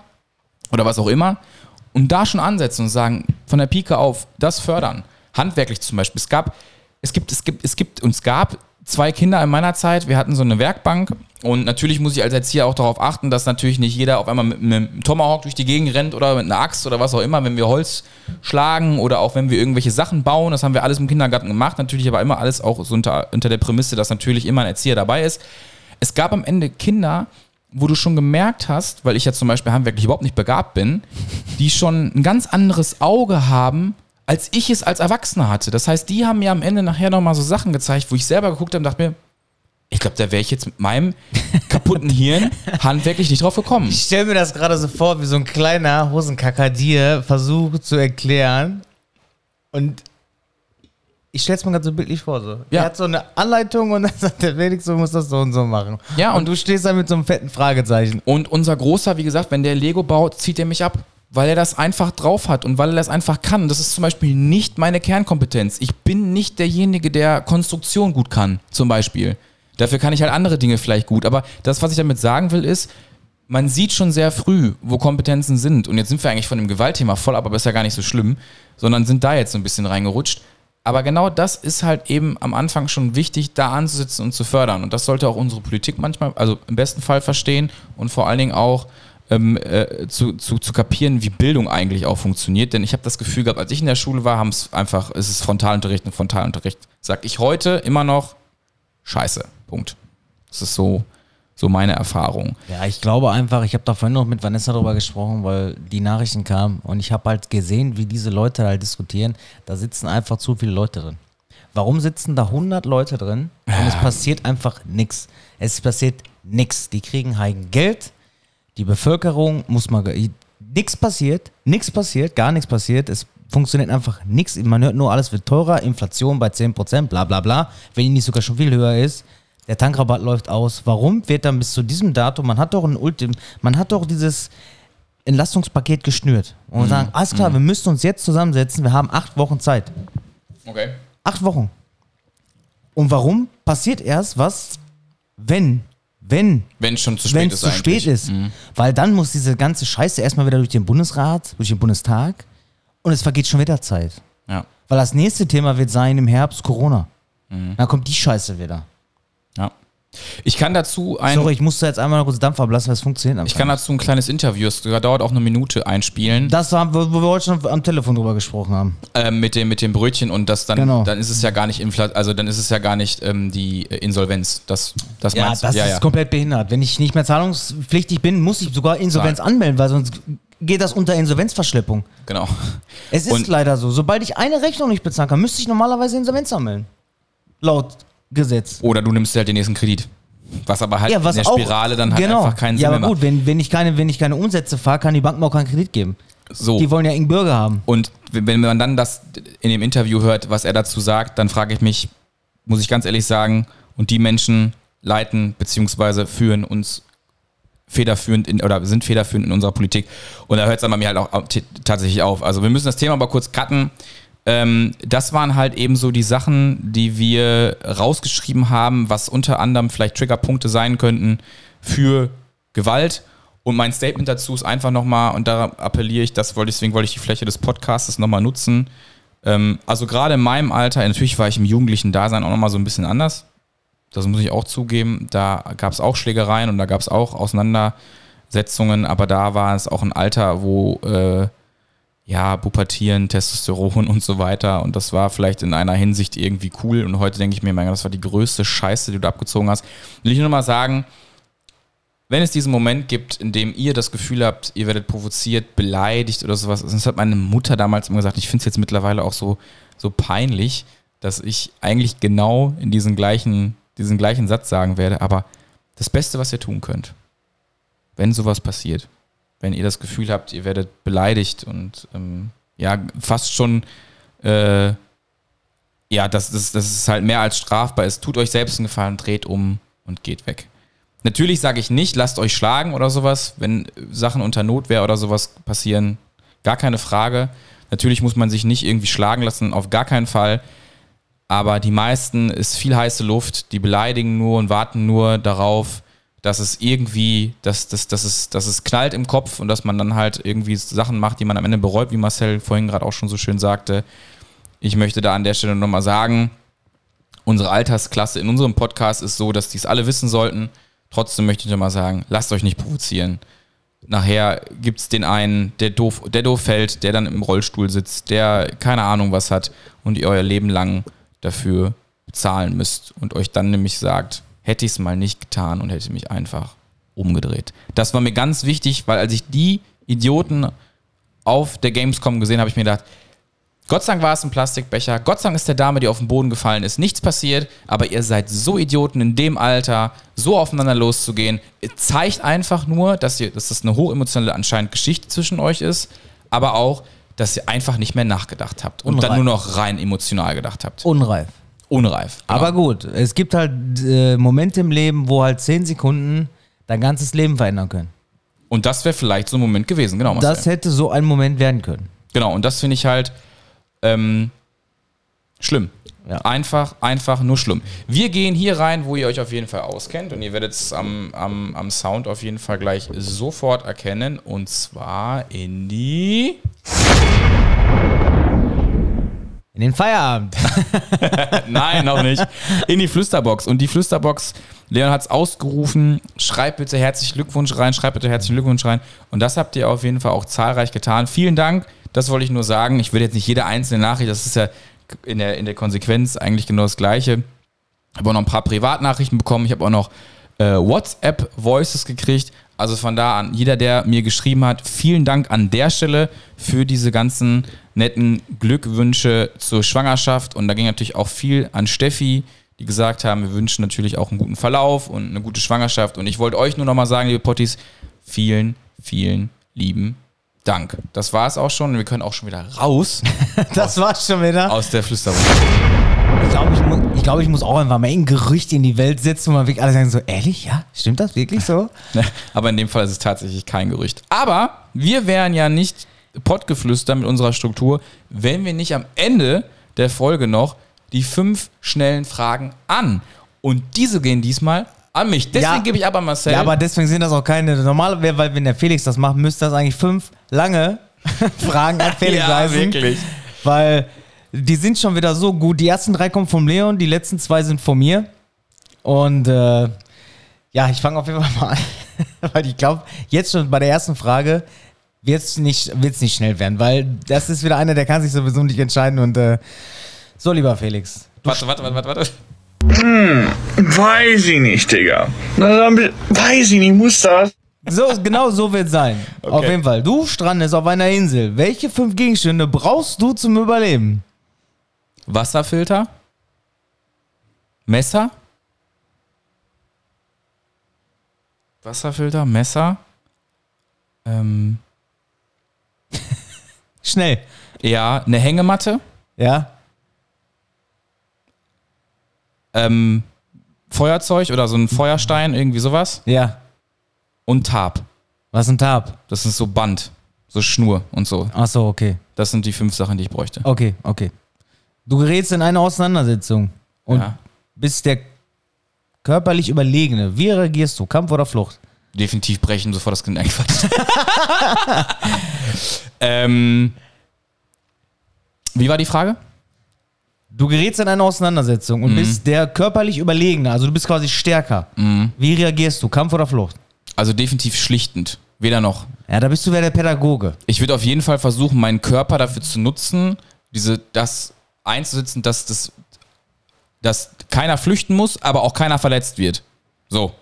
oder was auch immer, und da schon ansetzen und sagen, von der Pike auf, das fördern. Handwerklich zum Beispiel. Es gab, es gibt, es gibt, es gibt und es gab zwei Kinder in meiner Zeit. Wir hatten so eine Werkbank und natürlich muss ich als Erzieher auch darauf achten, dass natürlich nicht jeder auf einmal mit einem Tomahawk durch die Gegend rennt oder mit einer Axt oder was auch immer, wenn wir Holz schlagen oder auch wenn wir irgendwelche Sachen bauen. Das haben wir alles im Kindergarten gemacht. Natürlich aber immer alles auch so unter, unter der Prämisse, dass natürlich immer ein Erzieher dabei ist. Es gab am Ende Kinder, wo du schon gemerkt hast, weil ich ja zum Beispiel handwerklich überhaupt nicht begabt bin, die schon ein ganz anderes Auge haben, als ich es als Erwachsener hatte. Das heißt, die haben mir am Ende nachher nochmal so Sachen gezeigt, wo ich selber geguckt habe und dachte mir, ich glaube, da wäre ich jetzt mit meinem kaputten Hirn handwerklich nicht drauf gekommen. Ich stelle mir das gerade so vor, wie so ein kleiner Hosenkacker dir versucht zu erklären. Und ich stelle es mir gerade so bildlich vor. So. Ja. Er hat so eine Anleitung und dann sagt der Felix, du musst das so und so machen. Ja, und, und- du stehst da mit so einem fetten Fragezeichen. Und unser Großer, wie gesagt, wenn der Lego baut, zieht er mich ab. Weil er das einfach drauf hat und weil er das einfach kann. Das ist zum Beispiel nicht meine Kernkompetenz. Ich bin nicht derjenige, der Konstruktion gut kann, zum Beispiel. Dafür kann ich halt andere Dinge vielleicht gut. Aber das, was ich damit sagen will, ist, man sieht schon sehr früh, wo Kompetenzen sind. Und jetzt sind wir eigentlich von dem Gewaltthema voll, aber ist ja gar nicht so schlimm, sondern sind da jetzt so ein bisschen reingerutscht. Aber genau das ist halt eben am Anfang schon wichtig, da anzusitzen und zu fördern. Und das sollte auch unsere Politik manchmal, also im besten Fall verstehen und vor allen Dingen auch ähm, äh, zu, zu, zu kapieren, wie Bildung eigentlich auch funktioniert. Denn ich habe das Gefühl gehabt, als ich in der Schule war, haben es einfach, es ist Frontalunterricht und Frontalunterricht. Sag ich heute immer noch, scheiße. Punkt. Das ist so, so meine Erfahrung. Ja, ich glaube einfach, ich habe da vorhin noch mit Vanessa darüber gesprochen, weil die Nachrichten kamen und ich habe halt gesehen, wie diese Leute halt diskutieren. Da sitzen einfach zu viele Leute drin. Warum sitzen da 100 Leute drin und es passiert einfach nichts? Es passiert nichts. Die kriegen halt Geld, die Bevölkerung muss mal. Nichts passiert, nichts passiert, gar nichts passiert. Es funktioniert einfach nichts. Man hört nur, alles wird teurer, Inflation bei 10%, bla bla bla. Wenn die nicht sogar schon viel höher ist. Der Tankrabatt läuft aus. Warum wird dann bis zu diesem Datum, man hat doch ein Ultim, man hat doch dieses Entlastungspaket geschnürt. Und wir sagen, alles klar, wir müssen uns jetzt zusammensetzen, wir haben acht Wochen Zeit. Okay. Acht Wochen. Und warum passiert erst was, wenn, wenn, Wenn es schon zu spät wenn ist zu spät ist? Weil dann muss diese ganze Scheiße erstmal wieder durch den Bundesrat, durch den Bundestag und es vergeht schon wieder Zeit. Ja. Weil das nächste Thema wird sein im Herbst Corona. Mhm. Dann kommt die Scheiße wieder. Ich kann dazu ein. Sorry, ich musste jetzt einmal noch kurz Dampf ablassen, weil es funktioniert Ich kann dazu ein kleines Interview, das dauert auch eine Minute, einspielen. Das war, wo wir heute schon am Telefon drüber gesprochen haben. ähm, mit, dem, mit dem Brötchen und das dann, Genau. dann ist es ja gar nicht Infla also dann ist es ja gar nicht ähm, die äh, Insolvenz. Das, das Ja, meinst das? Ja, ist ja. komplett behindert. Wenn ich nicht mehr zahlungspflichtig bin, muss ich sogar Insolvenz anmelden, weil sonst geht das unter Insolvenzverschleppung. Genau. Es ist Und- leider so. Sobald ich eine Rechnung nicht bezahlen kann, müsste ich normalerweise Insolvenz anmelden. Laut Gesetz. Oder du nimmst halt den nächsten Kredit. Was aber halt Ja, was in der auch, Spirale dann halt genau. einfach keinen Sinn Ja, aber mehr gut, wenn, wenn, ich keine, wenn ich keine Umsätze fahre, kann die Bank mir auch keinen Kredit geben. So. Die wollen ja einen Bürger haben. Und wenn man dann das in dem Interview hört, was er dazu sagt, dann frage ich mich, muss ich ganz ehrlich sagen, und die Menschen leiten beziehungsweise führen uns federführend in, oder sind federführend in unserer Politik. Und da hört es dann bei mir halt auch tatsächlich auf. Also wir müssen das Thema aber kurz cutten. Ähm, das waren halt eben so die Sachen, die wir rausgeschrieben haben, was unter anderem vielleicht Triggerpunkte sein könnten für Gewalt. Und mein Statement dazu ist einfach nochmal, und da appelliere ich, das wollte deswegen wollte ich die Fläche des Podcasts nochmal nutzen. Ähm, also gerade in meinem Alter, natürlich war ich im jugendlichen Dasein auch nochmal so ein bisschen anders. Das muss ich auch zugeben. Da gab es auch Schlägereien und da gab es auch Auseinandersetzungen, aber da war es auch ein Alter, wo äh, ja, Pubertieren, Testosteron und so weiter. Und das war vielleicht in einer Hinsicht irgendwie cool. Und heute denke ich mir, mein Gott, das war die größte Scheiße, die du abgezogen hast. Will ich nur mal sagen, wenn es diesen Moment gibt, in dem ihr das Gefühl habt, ihr werdet provoziert, beleidigt oder sowas, das hat meine Mutter damals immer gesagt, ich finde es jetzt mittlerweile auch so, so peinlich, dass ich eigentlich genau in diesen gleichen, diesen gleichen Satz sagen werde, aber das Beste, was ihr tun könnt, wenn sowas passiert, wenn ihr das Gefühl habt, ihr werdet beleidigt und ähm, ja, fast schon, äh, ja, dass das, das ist halt mehr als strafbar ist, tut euch selbst einen Gefallen, dreht um und geht weg. Natürlich sage ich nicht, lasst euch schlagen oder sowas, wenn Sachen unter Notwehr oder sowas passieren. Gar keine Frage. Natürlich muss man sich nicht irgendwie schlagen lassen, auf gar keinen Fall. Aber die meisten ist viel heiße Luft, die beleidigen nur und warten nur darauf, dass es irgendwie, dass, dass, dass, es, dass es knallt im Kopf und dass man dann halt irgendwie Sachen macht, die man am Ende bereut, wie Marcel vorhin gerade auch schon so schön sagte. Ich möchte da an der Stelle nochmal sagen, unsere Altersklasse in unserem Podcast ist so, dass die es alle wissen sollten. Trotzdem möchte ich nochmal sagen, lasst euch nicht provozieren. Nachher gibt es den einen, der doof, der doof fällt, der dann im Rollstuhl sitzt, der keine Ahnung was hat und ihr euer Leben lang dafür bezahlen müsst und euch dann nämlich sagt, hätte ich es mal nicht getan und hätte mich einfach umgedreht. Das war mir ganz wichtig, weil als ich die Idioten auf der Gamescom gesehen habe, habe ich mir gedacht, Gott sei Dank war es ein Plastikbecher. Gott sei Dank ist der Dame, die auf den Boden gefallen ist, nichts passiert. Aber ihr seid so Idioten in dem Alter, so aufeinander loszugehen. Zeigt einfach nur, dass, ihr, dass das eine hochemotionale anscheinend Geschichte zwischen euch ist. Aber auch, dass ihr einfach nicht mehr nachgedacht habt. Und Unreif. dann nur noch rein emotional gedacht habt. Unreif. Unreif. Genau. Aber gut, es gibt halt äh, Momente im Leben, wo halt 10 Sekunden dein ganzes Leben verändern können. Und das wäre vielleicht so ein Moment gewesen. Genau, Marcel. Das hätte so ein Moment werden können. Genau, und das finde ich halt ähm, schlimm. Ja. Einfach, einfach nur schlimm. Wir gehen hier rein, wo ihr euch auf jeden Fall auskennt und ihr werdet es am, am, am Sound auf jeden Fall gleich sofort erkennen und zwar in die. In den Feierabend. Nein, noch nicht. In die Flüsterbox. Und die Flüsterbox, Leon hat es ausgerufen, schreibt bitte herzlichen Glückwunsch rein, schreibt bitte herzlichen Glückwunsch rein. Und das habt ihr auf jeden Fall auch zahlreich getan. Vielen Dank. Das wollte ich nur sagen. Ich will jetzt nicht jede einzelne Nachricht, das ist ja in der, in der Konsequenz eigentlich genau das Gleiche. Ich habe auch noch ein paar Privatnachrichten bekommen. Ich habe auch noch äh, WhatsApp-Voices gekriegt. Also von da an, jeder, der mir geschrieben hat, vielen Dank an der Stelle für diese ganzen netten Glückwünsche zur Schwangerschaft. Und da ging natürlich auch viel an Steffi, die gesagt haben, wir wünschen natürlich auch einen guten Verlauf und eine gute Schwangerschaft. Und ich wollte euch nur nochmal sagen, liebe Potties, vielen, vielen lieben Dank. Das war es auch schon. Wir können auch schon wieder raus Das war's schon wieder. aus der Flüsterung. Ich glaube, ich, mu ich, glaub, ich muss auch einfach mal ein Gerücht in die Welt setzen, wo man wirklich alle sagen so, ehrlich, ja? Stimmt das wirklich so? Aber in dem Fall ist es tatsächlich kein Gerücht. Aber wir wären ja nicht Pottgeflüster mit unserer Struktur, wenn wir nicht am Ende der Folge noch die fünf schnellen Fragen an. Und diese gehen diesmal an mich. Deswegen Ja. gebe ich aber Marcel. Ja, aber deswegen sind das auch keine normale, weil wenn der Felix das macht, müsste das eigentlich fünf lange Fragen an Felix Ja, heißen. wirklich. Weil die sind schon wieder so gut. Die ersten drei kommen vom Leon, die letzten zwei sind von mir. Und äh, ja, ich fange auf jeden Fall mal an. weil ich glaube, jetzt schon bei der ersten Frage wird es nicht, wird's nicht schnell werden, weil das ist wieder einer, der kann sich sowieso nicht entscheiden. Und äh, so, lieber Felix. warte, warte, warte, warte, warte. Weiß ich nicht, Digga. Weiß ich nicht, muss das? So, genau so wird es sein. Auf jeden Fall. Du strandest auf einer Insel. Welche fünf Gegenstände brauchst du zum Überleben? Wasserfilter? Messer? Wasserfilter, Messer? Ähm, Schnell. ja, eine Hängematte? Ja? ähm, Feuerzeug oder so ein Feuerstein, irgendwie sowas. Ja. Und Tab. Was ist ein Tab? Das ist so Band, so Schnur und so. Ach so, okay. Das sind die fünf Sachen, die ich bräuchte. Okay, okay. Du gerätst in eine Auseinandersetzung und Ja. bist der körperlich Überlegene. Wie reagierst du? Kampf oder Flucht? Definitiv brechen, sofort das Kind einquatscht. ähm, wie war die Frage? Du gerätst in eine Auseinandersetzung Mhm. und bist der körperlich Überlegene. Also du bist quasi stärker. Mhm. Wie reagierst du? Kampf oder Flucht? Also definitiv schlichtend. Weder noch. Ja, da bist du wieder der Pädagoge. Ich würde auf jeden Fall versuchen, meinen Körper dafür zu nutzen, diese, das einzusetzen, dass, das, dass keiner flüchten muss, aber auch keiner verletzt wird. So.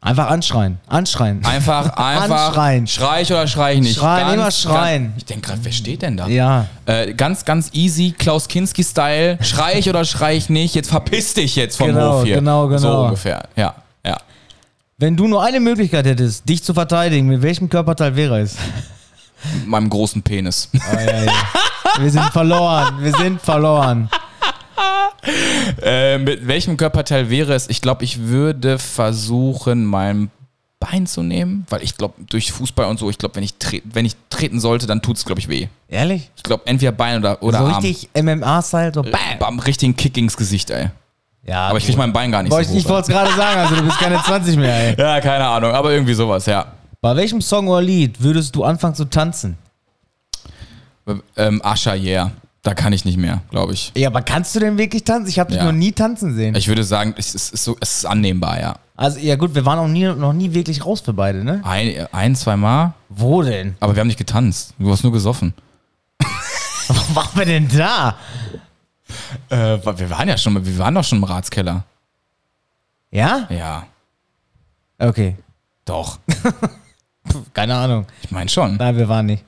Einfach anschreien. Anschreien. Einfach, einfach. Anschreien. Schrei ich oder schrei ich nicht? Schreien, immer schreien. Ganz, ich denke gerade, wer steht denn da? Ja. Äh, ganz, ganz easy, Klaus Kinski-Style. Schrei ich oder schrei ich nicht? Jetzt verpiss dich jetzt vom Genau, Hof hier. genau, So genau. ungefähr, ja. ja. Wenn du nur eine Möglichkeit hättest, dich zu verteidigen, mit welchem Körperteil wäre es? Mit meinem großen Penis. Wir sind verloren. Wir sind verloren. äh, mit welchem Körperteil wäre es? Ich glaube, ich würde versuchen, mein Bein zu nehmen, weil ich glaube, durch Fußball und so, ich glaube, wenn, ich wenn ich treten sollte, dann tut es, glaube ich, weh. Ehrlich? Ich glaube, entweder Bein oder, oder so Arm. richtig MMA-Style, so bam. Bam, richtigen Kick ins Gesicht, ey. Ja, Aber ich krieg mein Bein gar nicht Boah, so ich, ich hoch. wollte es gerade sagen, also du bist keine 20 mehr, ey. Ja, keine Ahnung, aber irgendwie sowas, ja. Bei welchem Song oder Lied würdest du anfangen zu tanzen? Ähm, Ascha, yeah. Da kann ich nicht mehr, glaube ich. Ja, aber kannst du denn wirklich tanzen? Ich habe dich Ja. noch nie tanzen sehen. Ich würde sagen, es ist, so, es ist annehmbar, ja. Also, ja gut, wir waren auch nie, noch nie wirklich raus für beide, ne? Ein, ein zwei Mal, Wo denn? aber wir haben nicht getanzt. Du hast nur gesoffen. Wo waren wir denn da? Äh, wir waren ja schon, wir waren doch schon im Ratskeller. Ja? Ja, Okay. doch. Keine Ahnung. Ich meine schon. Nein, wir waren nicht.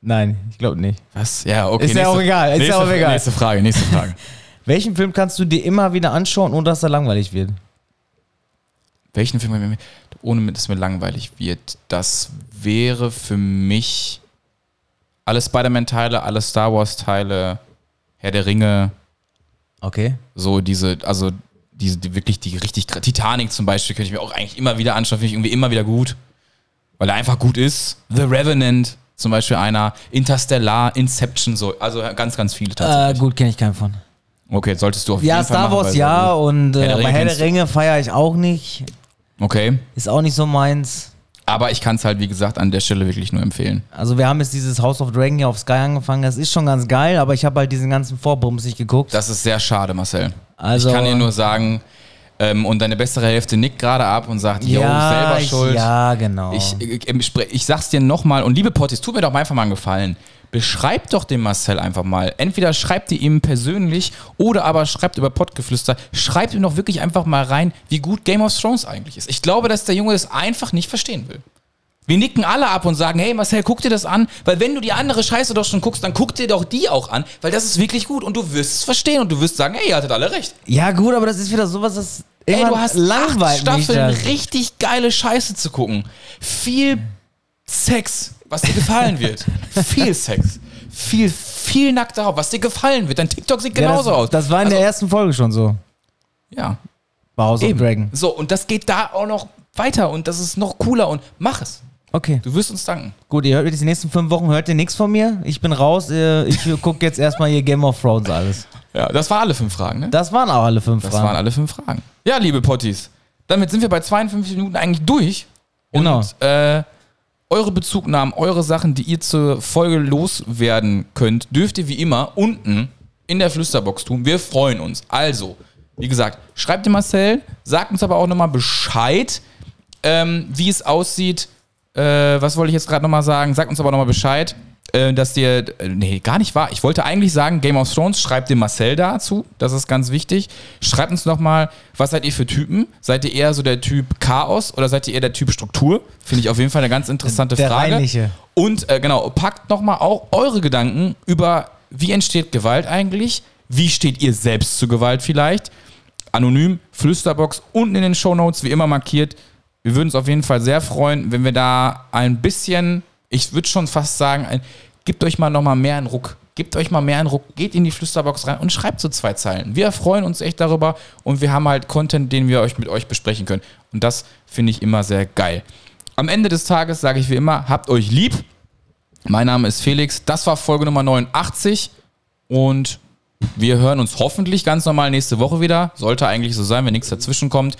Nein, ich glaube nicht. Was? Ja, okay. Ist ja auch egal, ist ja nächste, auch egal. Nächste Frage, nächste Frage. Welchen Film kannst du dir immer wieder anschauen, ohne dass er langweilig wird? Welchen Film, ohne dass mir langweilig wird? Das wäre für mich alle Spider-Man-Teile, alle Star Wars-Teile, Herr der Ringe, Okay. so diese, also diese, die wirklich die richtig, Titanic zum Beispiel, könnte ich mir auch eigentlich immer wieder anschauen, finde ich irgendwie immer wieder gut, weil er einfach gut ist. The Revenant zum Beispiel einer, Interstellar, Inception, so, also ganz, ganz viele Äh, tatsächlich. gut, kenne ich keinen von. Okay, solltest du auf Ja, jeden Fall Star machen, Wars ja und Herr äh, Ringe bei Herr der. Ringe feiere ich auch nicht. Okay, Ist auch nicht so meins. aber ich kann es halt, wie gesagt, an der Stelle wirklich nur empfehlen. Also wir haben jetzt dieses House of Dragon hier auf Sky angefangen. Das ist schon ganz geil, aber ich habe halt diesen ganzen Vorbums nicht geguckt. Das ist sehr schade, Marcel. Also- ich kann dir nur sagen, ähm, und deine bessere Hälfte nickt gerade ab und sagt, yo, selber ich, schuld. Ja, genau. Ich, ich, ich, sag's dir nochmal, und liebe Pottis, tut mir doch mal einfach mal einen Gefallen. Beschreibt doch dem Marcel einfach mal. Entweder schreibt ihr ihm persönlich oder aber schreibt über Pottgeflüster. Schreibt ihm doch wirklich einfach mal rein, wie gut Game of Thrones eigentlich ist. Ich glaube, dass der Junge das einfach nicht verstehen will. Wir nicken alle ab und sagen, hey Marcel, guck dir das an, weil wenn du die andere Scheiße doch schon guckst, dann guck dir doch die auch an, weil das ist wirklich gut und du wirst es verstehen und du wirst sagen, hey, ihr hattet alle recht. ja gut, aber das ist wieder sowas, das Ey, du hast acht Staffeln richtig geile Scheiße zu gucken. Viel Sex, was dir gefallen wird. viel Sex. Viel, viel nackte Haut, was dir gefallen wird. Dein TikTok sieht Ja, genauso das, aus. Das war in Also, der ersten Folge schon so. Ja, House eben. Dragon. So, und das geht da auch noch weiter und das ist noch cooler und mach es. Okay. Du wirst uns danken. Gut, ihr hört jetzt die nächsten fünf Wochen, hört ihr nichts von mir. Ich bin raus. Ich gucke jetzt erstmal hier Game of Thrones alles. Ja, das waren alle fünf Fragen, ne? Das waren auch alle fünf Das Fragen. waren alle fünf Fragen. Ja, liebe Potties, damit sind wir bei 52 Minuten eigentlich durch. Genau. Und äh, eure Bezugnahmen, eure Sachen, die ihr zur Folge loswerden könnt, dürft ihr wie immer unten in der Flüsterbox tun. Wir freuen uns. Also, wie gesagt, schreibt dem Marcel, sagt uns aber auch nochmal Bescheid, ähm, wie es aussieht. Äh, was wollte ich jetzt gerade nochmal sagen? Sagt uns aber nochmal Bescheid, äh, dass ihr. Äh, nee, gar nicht wahr. Ich wollte eigentlich sagen, Game of Thrones, schreibt dem Marcel dazu. Das ist ganz wichtig. Schreibt uns nochmal, was seid ihr für Typen? Seid ihr eher so der Typ Chaos oder seid ihr eher der Typ Struktur? Finde ich auf jeden Fall eine ganz interessante Der Frage. Reinliche. Und äh, genau, packt nochmal auch eure Gedanken über, wie entsteht Gewalt eigentlich? Wie steht ihr selbst zu Gewalt vielleicht? Anonym, Flüsterbox, unten in den Shownotes, wie immer markiert. Wir würden uns auf jeden Fall sehr freuen, wenn wir da ein bisschen, ich würde schon fast sagen, ein, gebt euch mal nochmal mehr einen Ruck. Gebt euch mal mehr einen Ruck, geht in die Flüsterbox rein und schreibt so zwei Zeilen. Wir freuen uns echt darüber und wir haben halt Content, den wir euch mit euch besprechen können. Und das finde ich immer sehr geil. Am Ende des Tages sage ich wie immer, habt euch lieb. Mein Name ist Felix. Das war Folge Nummer 89 und wir hören uns hoffentlich ganz normal nächste Woche wieder. Sollte eigentlich so sein, wenn nichts dazwischen kommt.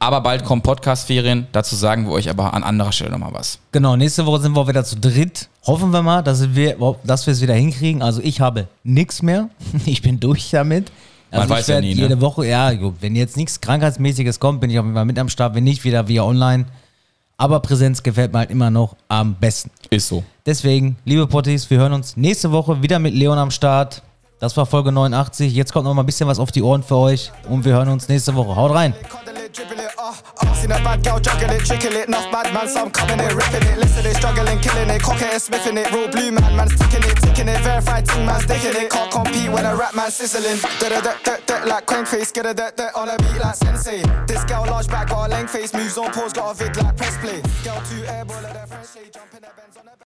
Aber bald kommen Podcast-Ferien. Dazu sagen wir euch aber an anderer Stelle nochmal was. Genau, nächste Woche sind wir wieder zu dritt. Hoffen wir mal, dass wir, dass wir es wieder hinkriegen. Also ich habe nichts mehr. Ich bin durch damit. Also Man weiß ja nie, ne? jede Woche, ja, gut, wenn jetzt nichts Krankheitsmäßiges kommt, bin ich auf jeden Fall mit am Start. Wenn nicht, wieder via online. Aber Präsenz gefällt mir halt immer noch am besten. Ist so. Deswegen, liebe Potties, wir hören uns nächste Woche wieder mit Leon am Start. Das war Folge 89. Jetzt kommt noch mal ein bisschen was auf die Ohren für euch. Und wir hören uns nächste Woche. Haut rein. It, dribble it, uh. I've seen a bad girl juggle it, trickle it. Enough bad man, so I'm coming in, ripping it. Listen, they struggling, killing it. Cocking it, sniffing it. Real blue man, man's ticking it, ticking it. Verified ting, man's sticking it. Can't compete when a rap man sizzling. Da da da da da like crank face. Get a da da on a beat like sensei. This girl large back, got a length face. Moves on pause, got a vid like press play. Girl two airball at their they jumping bends on